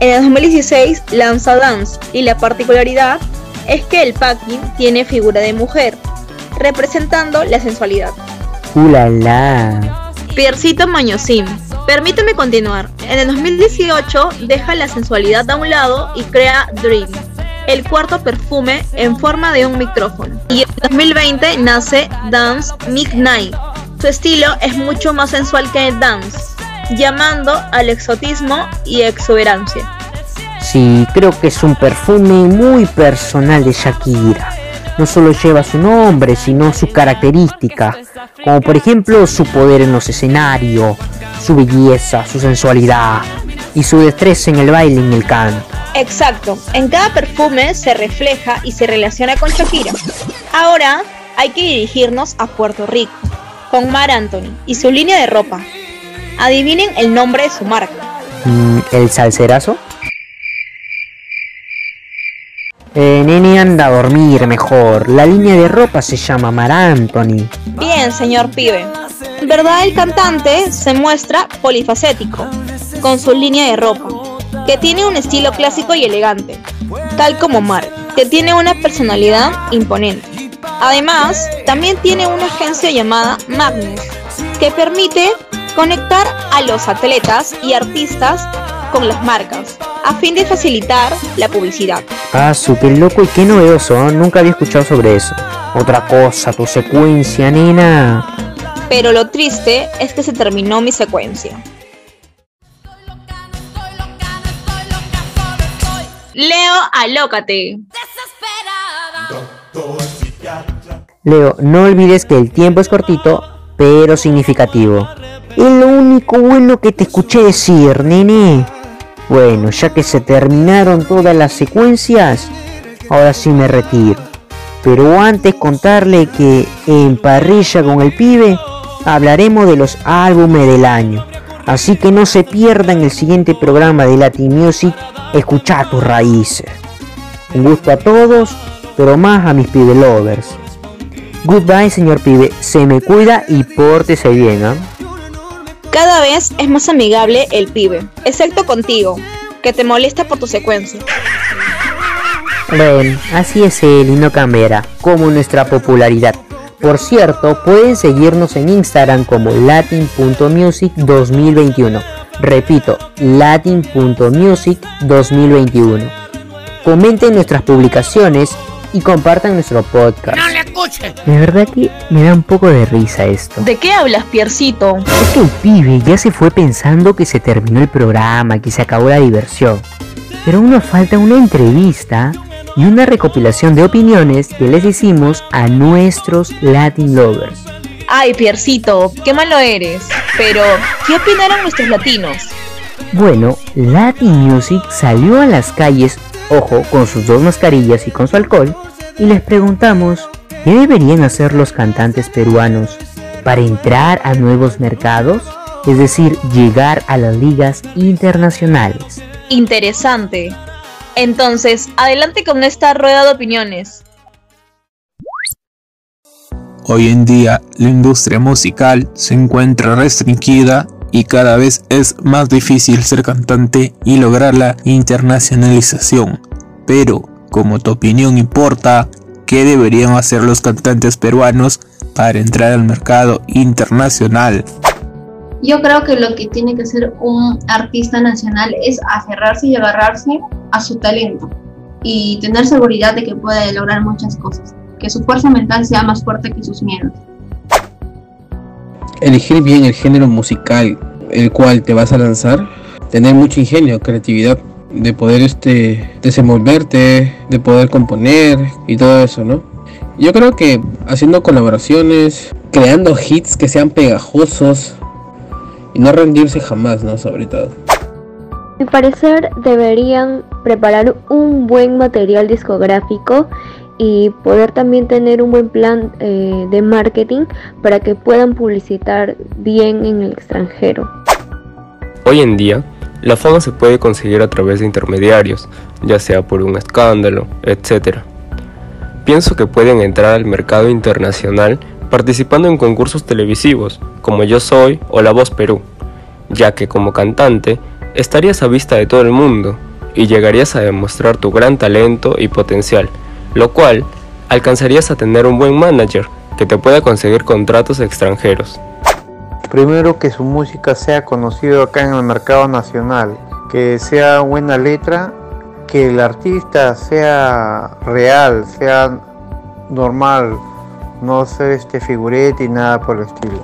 En el 2016 lanza Dance y la particularidad es que el packing tiene figura de mujer, representando la sensualidad. ¡Ulala! Piercito Mañosim. Permíteme continuar. En el 2018 deja la sensualidad a un lado y crea Dream, el cuarto perfume en forma de un micrófono. Y en 2020 nace Dance Midnight. Su estilo es mucho más sensual que Dance, llamando al exotismo y exuberancia. Sí, creo que es un perfume muy personal de Shakira. No solo lleva su nombre, sino su característica, como por ejemplo su poder en los escenarios, su belleza, su sensualidad y su destreza en el baile y en el canto. Exacto, en cada perfume se refleja y se relaciona con Shakira. Ahora hay que dirigirnos a Puerto Rico, con Mar Anthony y su línea de ropa. Adivinen el nombre de su marca. Mm, ¿El salserazo? Eh, nene anda a dormir mejor. La línea de ropa se llama Mar Anthony. Bien, señor pibe. En verdad el cantante se muestra polifacético, con su línea de ropa, que tiene un estilo clásico y elegante, tal como Mar, que tiene una personalidad imponente. Además, también tiene una agencia llamada Magnus, que permite conectar a los atletas y artistas con las marcas, a fin de facilitar la publicidad. Ah, súper loco y qué novedoso, ¿eh? nunca había escuchado sobre eso. Otra cosa, tu secuencia, nena. Pero lo triste es que se terminó mi secuencia. Leo, alócate. Leo, no olvides que el tiempo es cortito, pero significativo. Es lo único bueno que te escuché decir, nene. Bueno, ya que se terminaron todas las secuencias, ahora sí me retiro. Pero antes contarle que en Parrilla con el pibe hablaremos de los álbumes del año. Así que no se pierdan el siguiente programa de Latin Music, escucha tus raíces. Un gusto a todos, pero más a mis pibe lovers. Goodbye señor pibe, se me cuida y pórtese bien, ¿ah? Cada vez es más amigable el pibe, excepto contigo, que te molesta por tu secuencia. Bueno, así es él y no cambiará, como nuestra popularidad. Por cierto, pueden seguirnos en Instagram como latin.music2021. Repito, latin.music2021. Comenten nuestras publicaciones y compartan nuestro podcast. ¡No le escuchen! De verdad que me da un poco de risa esto. ¿De qué hablas, Piercito? Es que el pibe ya se fue pensando que se terminó el programa, que se acabó la diversión. Pero aún nos falta una entrevista y una recopilación de opiniones que les hicimos a nuestros Latin Lovers. Ay, Piercito, qué malo eres. Pero, ¿qué opinaron nuestros latinos? Bueno, Latin Music salió a las calles, ojo, con sus dos mascarillas y con su alcohol, y les preguntamos qué deberían hacer los cantantes peruanos para entrar a nuevos mercados, es decir, llegar a las ligas internacionales. Interesante. Entonces, adelante con esta rueda de opiniones. Hoy en día la industria musical se encuentra restringida y cada vez es más difícil ser cantante y lograr la internacionalización. Pero, como tu opinión importa, ¿qué deberían hacer los cantantes peruanos para entrar al mercado internacional? Yo creo que lo que tiene que hacer un artista nacional es aferrarse y agarrarse a su talento y tener seguridad de que puede lograr muchas cosas, que su fuerza mental sea más fuerte que sus miedos. Elegir bien el género musical el cual te vas a lanzar, tener mucho ingenio, creatividad, de poder este desenvolverte, de poder componer y todo eso, ¿no? Yo creo que haciendo colaboraciones, creando hits que sean pegajosos y no rendirse jamás, ¿no? Sobre todo. A mi parecer deberían preparar un buen material discográfico y poder también tener un buen plan eh, de marketing para que puedan publicitar bien en el extranjero. Hoy en día, la fama se puede conseguir a través de intermediarios, ya sea por un escándalo, etc. Pienso que pueden entrar al mercado internacional participando en concursos televisivos, como Yo Soy o La Voz Perú, ya que como cantante estarías a vista de todo el mundo y llegarías a demostrar tu gran talento y potencial, lo cual alcanzarías a tener un buen manager que te pueda conseguir contratos extranjeros. Primero que su música sea conocida acá en el mercado nacional, que sea buena letra, que el artista sea real, sea normal, no ser este figurete y nada por el estilo.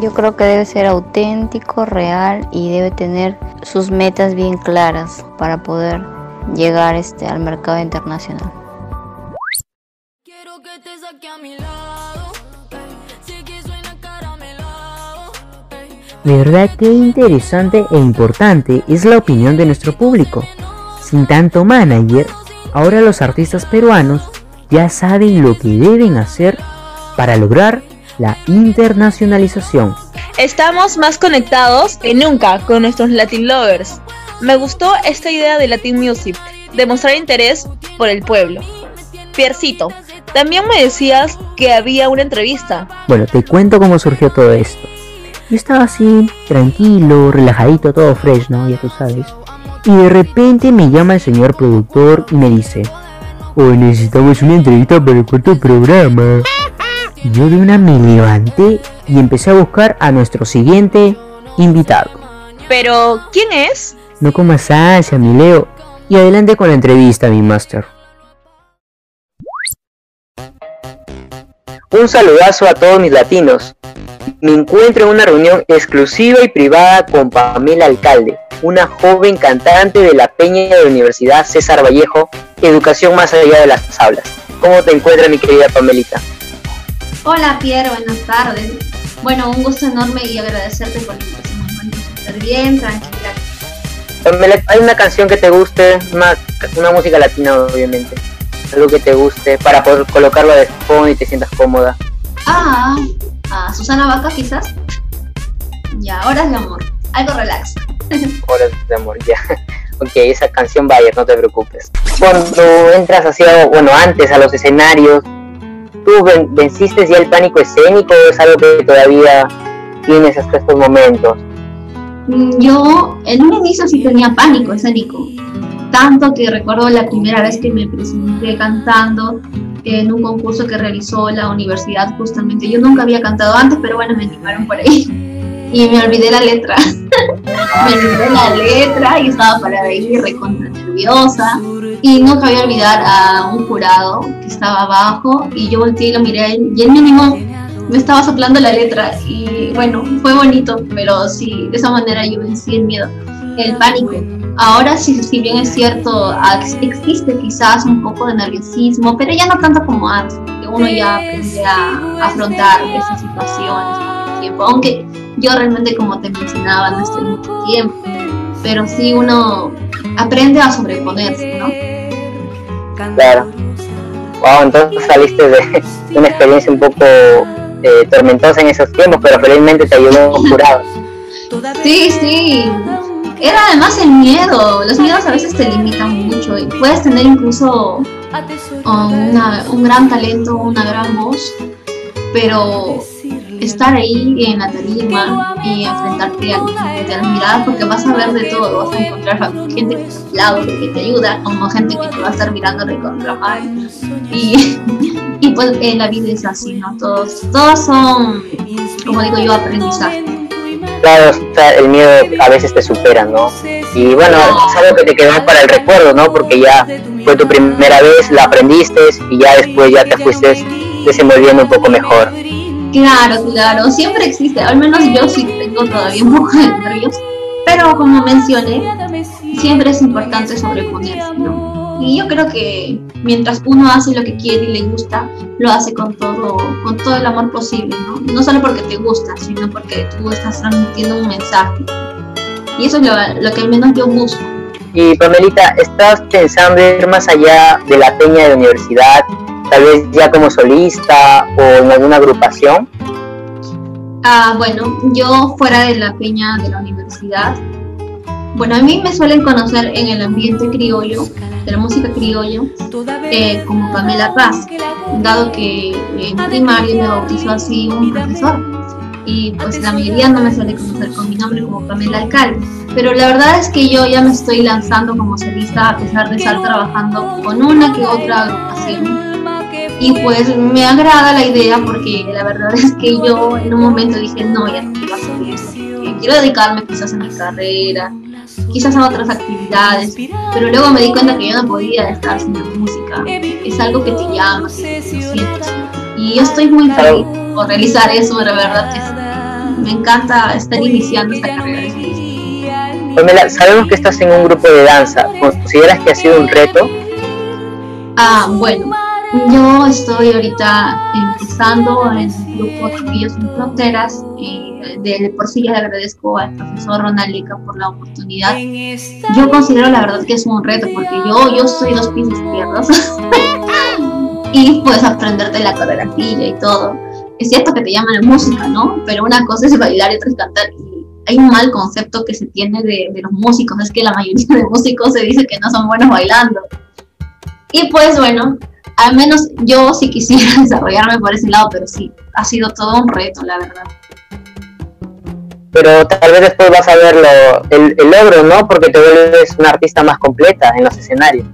Yo creo que debe ser auténtico, real y debe tener sus metas bien claras para poder llegar este, al mercado internacional. De verdad que interesante e importante es la opinión de nuestro público. Sin tanto manager, ahora los artistas peruanos ya saben lo que deben hacer para lograr la internacionalización. Estamos más conectados que nunca con nuestros Latin Lovers. Me gustó esta idea de Latin Music, de mostrar interés por el pueblo. Piercito, también me decías que había una entrevista. Bueno, te cuento cómo surgió todo esto. Yo estaba así, tranquilo, relajadito, todo fresh, ¿no? Ya tú sabes. Y de repente me llama el señor productor y me dice, Hoy necesitamos una entrevista para el cuarto programa. Yo de una me levanté y empecé a buscar a nuestro siguiente invitado. Pero, ¿quién es? No comas ansia, mi Leo. Y adelante con la entrevista, mi master. Un saludazo a todos mis latinos. Me encuentro en una reunión exclusiva y privada con Pamela Alcalde, una joven cantante de la Peña de la Universidad César Vallejo, Educación más allá de las aulas. ¿Cómo te encuentras, mi querida Pamelita? Hola, Pierre, buenas tardes. Bueno, un gusto enorme y agradecerte por la invitación. Súper bien, tranquila. Pamela, ¿hay una canción que te guste? Una, una música latina, obviamente. Algo que te guste para poder colocarlo de fondo y te sientas cómoda. Ah, a Susana Vaca quizás. Ya, horas de amor. Algo relax. Horas de amor, ya. [LAUGHS] Ok, esa canción vaya, no te preocupes. Cuando entras hacia, bueno, antes a los escenarios, ¿tú venciste ya el pánico escénico o es algo que todavía tienes hasta estos momentos? Mm, yo en un inicio sí tenía pánico escénico, tanto que recuerdo la primera vez que me presenté cantando en un concurso que realizó la universidad justamente. Yo nunca había cantado antes, pero bueno, me animaron por ahí y me olvidé la letra. [LAUGHS] me olvidé la letra y estaba para ahí recontra nerviosa. Y no cabía olvidar a un jurado que estaba abajo y yo volteé y lo miré y él me animó. Me estaba soplando la letra y bueno, fue bonito, pero sí, de esa manera yo vencí el miedo, el pánico. Ahora sí, si bien es cierto, existe quizás un poco de nerviosismo, pero ya no tanto como antes, porque uno ya aprende a afrontar esas situaciones con el tiempo, aunque yo realmente, como te mencionaba, no estoy mucho tiempo, pero sí uno aprende a sobreponerse, ¿no? Claro. Wow, entonces saliste de una experiencia un poco eh, tormentosa en esos tiempos, pero felizmente te ayudó un jurado. Sí, sí. Era además el miedo. Los miedos a veces te limitan mucho y puedes tener incluso un gran talento, una gran voz, pero estar ahí en la tarima y enfrentarte a, las miradas porque vas a ver de todo, vas a encontrar gente que te aplaude, que te ayuda, como gente que te va a estar mirando contra y, [LAUGHS] y pues en la vida es así, ¿no? Todos, todos son, como digo yo, aprendizaje. Claro, el miedo a veces te supera, ¿no? Y bueno, es algo que te quedó para el recuerdo, ¿no? Porque ya fue tu primera vez, la aprendiste y ya después ya te fuiste desenvolviendo un poco mejor. Claro, claro, siempre existe, al menos yo sí tengo todavía un poco de nervios, pero como mencioné, siempre es importante sobreponerse, ¿no? Y yo creo que mientras uno hace lo que quiere y le gusta, lo hace con todo, con todo el amor posible, ¿no? No solo porque te gusta, sino porque tú estás transmitiendo un mensaje. Y eso es lo, lo que al menos yo busco. Y Pamelita, ¿estás pensando ir más allá de la peña de la universidad? Tal vez ya como solista o en alguna agrupación. Ah, bueno, yo fuera de la peña de la universidad, bueno, a mí me suelen conocer en el ambiente criollo, de la música criollo, eh, como Pamela Paz, dado que en primario me bautizó así un profesor. Y pues la mayoría no me suele conocer con mi nombre como Pamela Alcalde. Pero la verdad es que yo ya me estoy lanzando como solista a pesar de estar trabajando con una que otra agrupación y pues me agrada la idea porque la verdad es que yo en un momento dije, no, ya no quiero hacer eso, quiero dedicarme quizás a mi carrera, quizás a otras actividades, pero luego me di cuenta que yo no podía estar sin la música, es algo que te llama, que lo sientes. Y yo estoy muy feliz por realizar eso, la verdad que me encanta estar iniciando esta carrera Pamela, sabemos que estás en un grupo de danza, ¿consideras que ha sido un reto? Ah, bueno, yo estoy ahorita empezando en el grupo Chiquillos sin Fronteras. Y de por sí ya le agradezco al profesor Ronaldica por la oportunidad. Yo considero la verdad que es un reto porque yo, yo soy dos pies izquierdos [LAUGHS] y puedes aprenderte la coreografía y todo. Es cierto que te llaman la música, ¿no? Pero una cosa es bailar y otra es cantar. Y hay un mal concepto que se tiene de, de los músicos, es que la mayoría de músicos se dice que no son buenos bailando. Y pues bueno, al menos yo sí quisiera [LAUGHS] desarrollarme por ese lado, pero sí, ha sido todo un reto, la verdad. Pero tal vez después vas a ver el, el logro, ¿no? Porque te vuelves una artista más completa en los escenarios.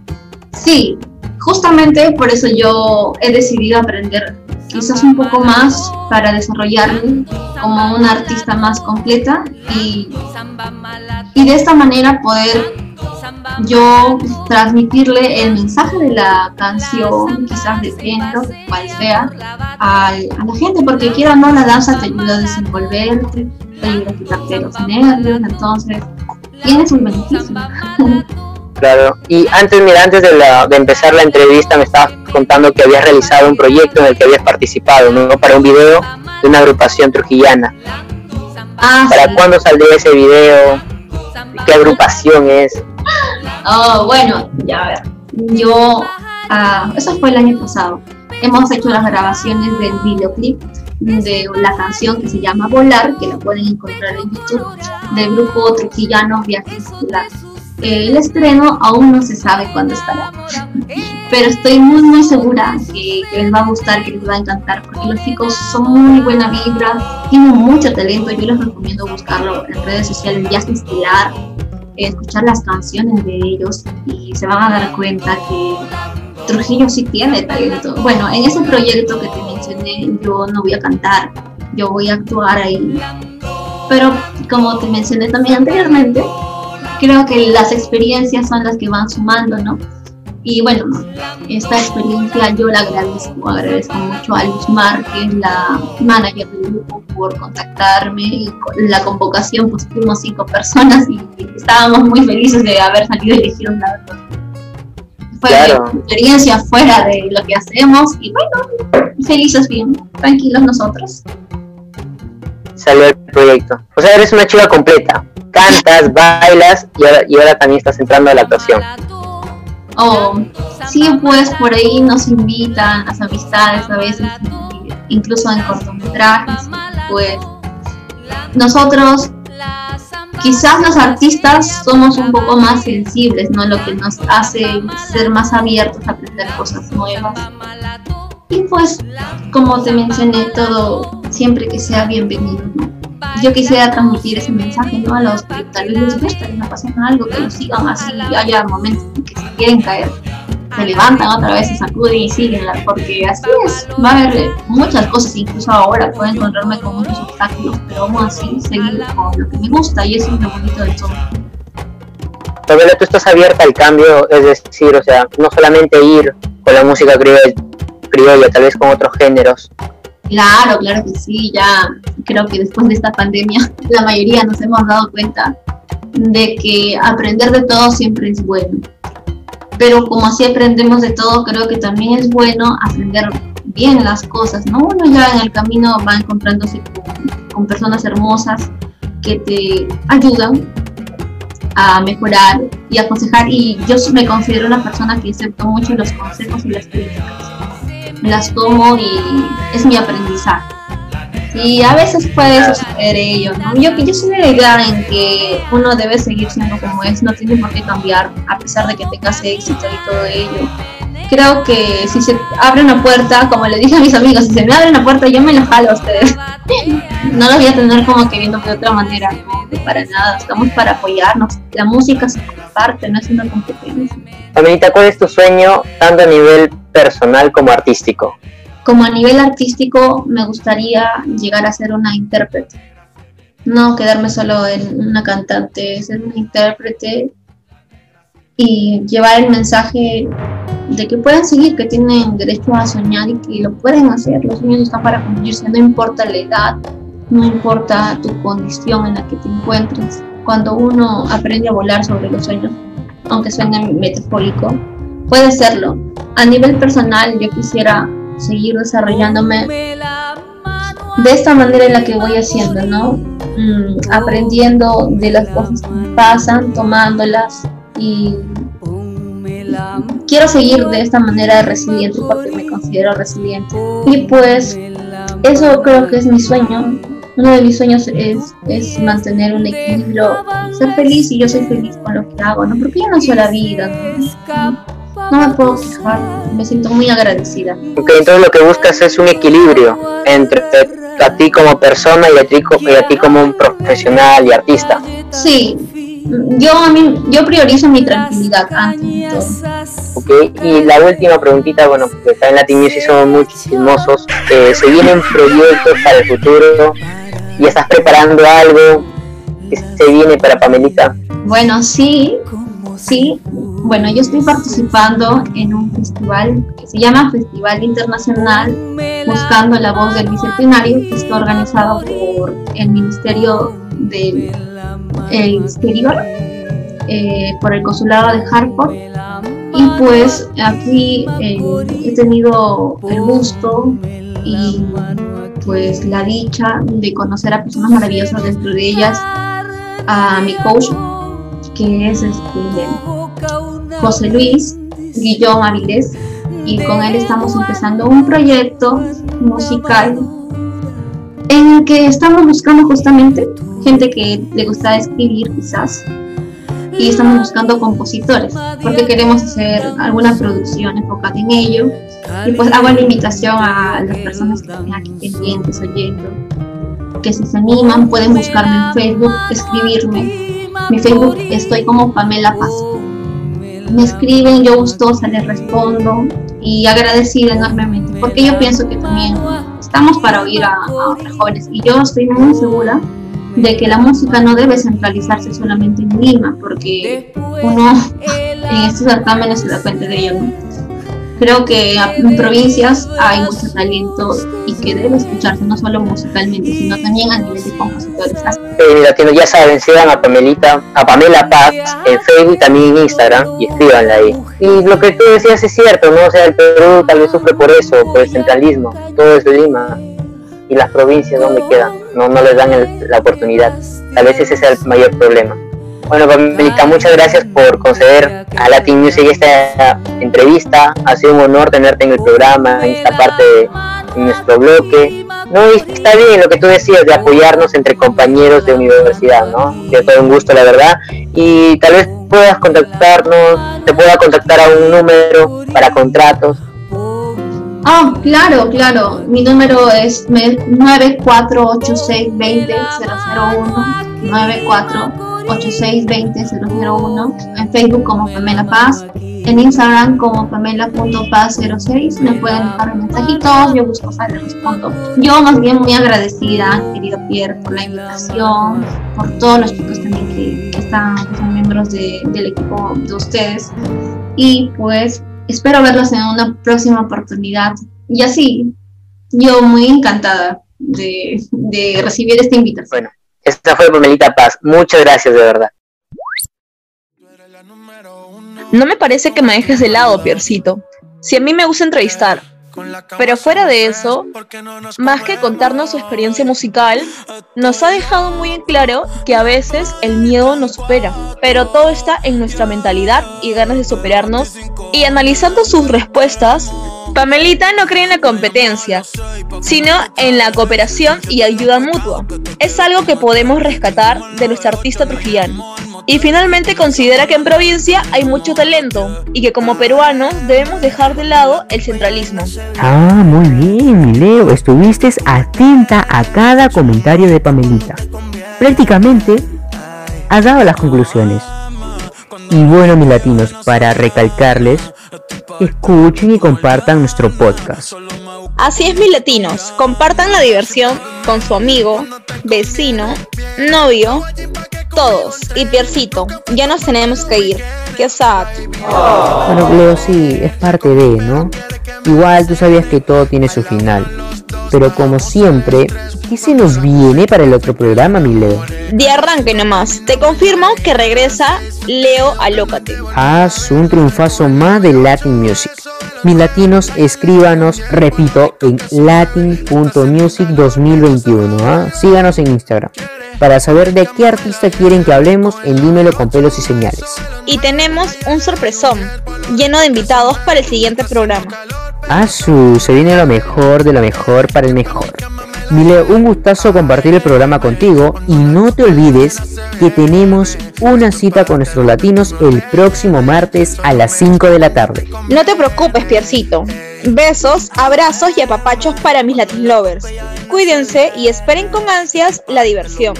Sí, justamente por eso yo he decidido aprender quizás un poco más para desarrollarme como una artista más completa y, y de esta manera poder yo transmitirle el mensaje de la canción, quizás de género, cual sea, a, la gente, porque quiera o no, la danza te ayuda a desenvolverte, te ayuda a quitarte los nervios, entonces tiene su beneficio. [LAUGHS] Claro, y antes, mira, antes de, la, de empezar la entrevista me estabas contando que habías realizado un proyecto en el que habías participado, ¿no? Para un video de una agrupación trujillana. Ah, ¿Para cuándo saldría ese video? ¿Qué agrupación es? Oh, bueno, ya a ver. Yo, ah, eso fue el año pasado. Hemos hecho las grabaciones del videoclip de la canción que se llama Volar, que la pueden encontrar en YouTube, del grupo trujillano Viajes El estreno aún no se sabe cuándo estará, pero estoy muy muy segura que, les va a gustar, que les va a encantar, porque los chicos son muy buena vibra, tienen mucho talento, yo les recomiendo buscarlo en redes sociales, Viaje Estelar, escuchar las canciones de ellos y se van a dar cuenta que Trujillo sí tiene talento. Bueno, en ese proyecto que te mencioné, yo no voy a cantar, yo voy a actuar ahí. Pero como te mencioné también anteriormente, creo que las experiencias son las que van sumando, ¿no? Y bueno, esta experiencia yo la agradezco, agradezco mucho a Luzmar, que es la manager del grupo, por contactarme y con la convocación pues fuimos cinco personas y estábamos muy felices de haber salido elegidos la verdad. Fue una experiencia fuera de lo que hacemos y bueno, felices bien, tranquilos nosotros. Salió el proyecto. O sea, eres una chica completa. Cantas, bailas y ahora, y ahora también estás entrando a la actuación. Oh, sí, pues por ahí nos invitan las amistades a veces, incluso en cortometrajes, pues nosotros quizás los artistas somos un poco más sensibles, ¿no? Lo que nos hace ser más abiertos a aprender cosas nuevas. Y pues, como te mencioné, todo siempre que sea bienvenido, ¿no? Yo quisiera transmitir ese mensaje ¿no? a los que tal vez les gusta, algo, que lo sigan así, haya momentos en que se quieren caer, se levantan otra vez, se sacuden y siguen, porque así es, va a haber muchas cosas, incluso ahora puedo encontrarme con muchos obstáculos, pero vamos así seguir con lo que me gusta y eso es lo bonito de todo. Pamela, tú estás abierta al cambio, es decir, o sea, no solamente ir con la música criolla, criolla tal vez con otros géneros, Claro, claro que sí, ya creo que después de esta pandemia [LAUGHS] la mayoría nos hemos dado cuenta de que aprender de todo siempre es bueno. pero como así aprendemos de todo, creo que también es bueno aprender bien las cosas, ¿no? Uno ya en el camino va encontrándose con, con personas hermosas que te ayudan a mejorar y aconsejar y yo me considero una persona que acepto mucho los consejos y las críticas. Las tomo y es mi aprendizaje. Y a veces puede suceder ello, ¿no? Yo, yo soy de la en que uno debe seguir siendo como es, no tiene por qué cambiar a pesar de que tengas éxito y todo ello creo que si se abre una puerta, como le dije a mis amigos, si se me abre una puerta yo me la jalo a ustedes. [LAUGHS] no los voy a tener como que viendo de otra manera, no, para nada, estamos para apoyarnos. La música se comparte, no es una competencia. Amelita, ¿cuál es tu sueño tanto a nivel personal como artístico? Como a nivel artístico me gustaría llegar a ser una intérprete. No quedarme solo en una cantante, ser una intérprete y llevar el mensaje de que pueden seguir, que tienen derecho a soñar y que lo pueden hacer. Los sueños están para cumplirse, no importa la edad, no importa tu condición en la que te encuentres. Cuando uno aprende a volar sobre los sueños, aunque suene metafórico, puede serlo. A nivel personal, yo quisiera seguir desarrollándome de esta manera en la que voy haciendo, ¿no? Mm, aprendiendo de las cosas que pasan, tomándolas y quiero seguir de esta manera resiliente porque me considero resiliente. Y pues eso creo que es mi sueño. Uno de mis sueños es, es mantener un equilibrio, ser feliz y yo soy feliz con lo que hago, ¿no? Porque yo no soy la vida, ¿no? me puedo fijar, me siento muy agradecida. Ok, entonces lo que buscas es un equilibrio entre a ti como persona y a ti, y a ti como un profesional y artista. Sí, yo a mí, yo priorizo mi tranquilidad antes Ok, y la última preguntita, bueno, porque acá en Latin Music somos muy chismosos, eh, ¿se vienen proyectos para el futuro? ¿Y estás preparando algo que se viene para Pamelita? Bueno, sí, sí. Bueno, yo estoy participando en un festival que se llama Festival Internacional Buscando la Voz del Bicentenario, que está organizado por el Ministerio del exterior eh, por el consulado de Hartford. Y pues aquí eh, he tenido el gusto y pues la dicha de conocer a personas maravillosas dentro de ellas a mi coach que es este, José Luis Guillón Avilés. Y con él estamos empezando un proyecto musical en el que estamos buscando justamente gente que le gusta escribir quizás y estamos buscando compositores porque queremos hacer alguna producción enfocada en ello y pues hago la invitación a las personas que estén aquí pendientes oyendo que si se animan pueden buscarme en Facebook escribirme. Mi Facebook estoy como Pamela Paz. Me escriben yo gustosa les respondo y agradecida enormemente porque yo pienso que también estamos para oír a, a otros jóvenes y yo estoy muy segura de que la música no debe centralizarse solamente en Lima, porque uno en estos certámenes se da cuenta de ello. Creo que en provincias hay mucho talento y que debe escucharse no solo musicalmente, sino también a nivel de compositores. Eh, ya saben, sigan a Pamelita, a Pamela Paz en Facebook y también en Instagram y escríbanla ahí. Y lo que tú decías es cierto, ¿no? O sea, el Perú tal vez sufre por eso, por el centralismo, todo es Lima y las provincias donde quedan, no, no les dan la oportunidad. Tal vez ese sea el mayor problema. Bueno, muchas gracias por conceder a Latin Music esta entrevista. Ha sido un honor tenerte en el programa, en esta parte de nuestro bloque. No, está bien lo que tú decías de apoyarnos entre compañeros de universidad, ¿no? De todo un gusto, la verdad. Y tal vez puedas contactarnos, te pueda contactar a un número para contratos Ah, claro, claro. Mi número es 9486200001. 9486200001. En Facebook como Pamela Paz. En Instagram como Pamela.paz06. Me pueden dejar mensajitos. Yo busco y respondo. Yo más bien muy agradecida, querido Pierre, por la invitación. Por todos los chicos también que, están, que son miembros del equipo de ustedes. Y pues espero verlos en una próxima oportunidad. Y así, yo muy encantada de, de recibir esta invitación. Bueno, esta fue Pamelita Paz. Muchas gracias, de verdad. No me parece que me dejes de lado, Piercito. Si a mí me gusta entrevistar, pero fuera de eso, más que contarnos su experiencia musical, nos ha dejado muy en claro que a veces el miedo nos supera, pero todo está en nuestra mentalidad y ganas de superarnos. Y analizando sus respuestas, Pamelita no cree en la competencia, sino en la cooperación y ayuda mutua. Es algo que podemos rescatar de nuestro artista trujillano. Y finalmente considera que en provincia hay mucho talento y que como peruanos debemos dejar de lado el centralismo. Ah, muy bien, mi Leo. Estuviste atenta a cada comentario de Pamelita. Prácticamente has dado las conclusiones. Y bueno, mis latinos, para recalcarles, escuchen y compartan nuestro podcast. Así es, mis latinos, compartan la diversión con su amigo, vecino, novio, todos. Y Piercito, ya nos tenemos que ir. Qué sad. Bueno, Leo, sí, es parte de, ¿no? Igual tú sabías que todo tiene su final. Pero como siempre, ¿qué se nos viene para el otro programa, mi Leo? De arranque nomás, te confirmo que regresa Leo Alócate. Haz un triunfazo más de Latin Music. Mis latinos, escríbanos, repito, en latin.music 2021. ¿ah? Síganos en Instagram para saber de qué artista quieren que hablemos en Dímelo con pelos y señales. Y tenemos un sorpresón lleno de invitados para el siguiente programa. Asu, se viene lo mejor de lo mejor para el mejor. Mile, un gustazo compartir el programa contigo y no te olvides que tenemos una cita con nuestros latinos el próximo martes a las 5 de la tarde. No te preocupes, Piercito. Besos, abrazos y apapachos para mis Latin lovers. Cuídense y esperen con ansias la diversión.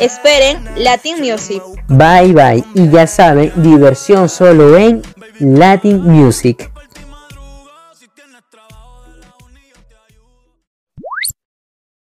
Esperen Latin Music. Bye bye y ya saben, diversión solo en Latin Music.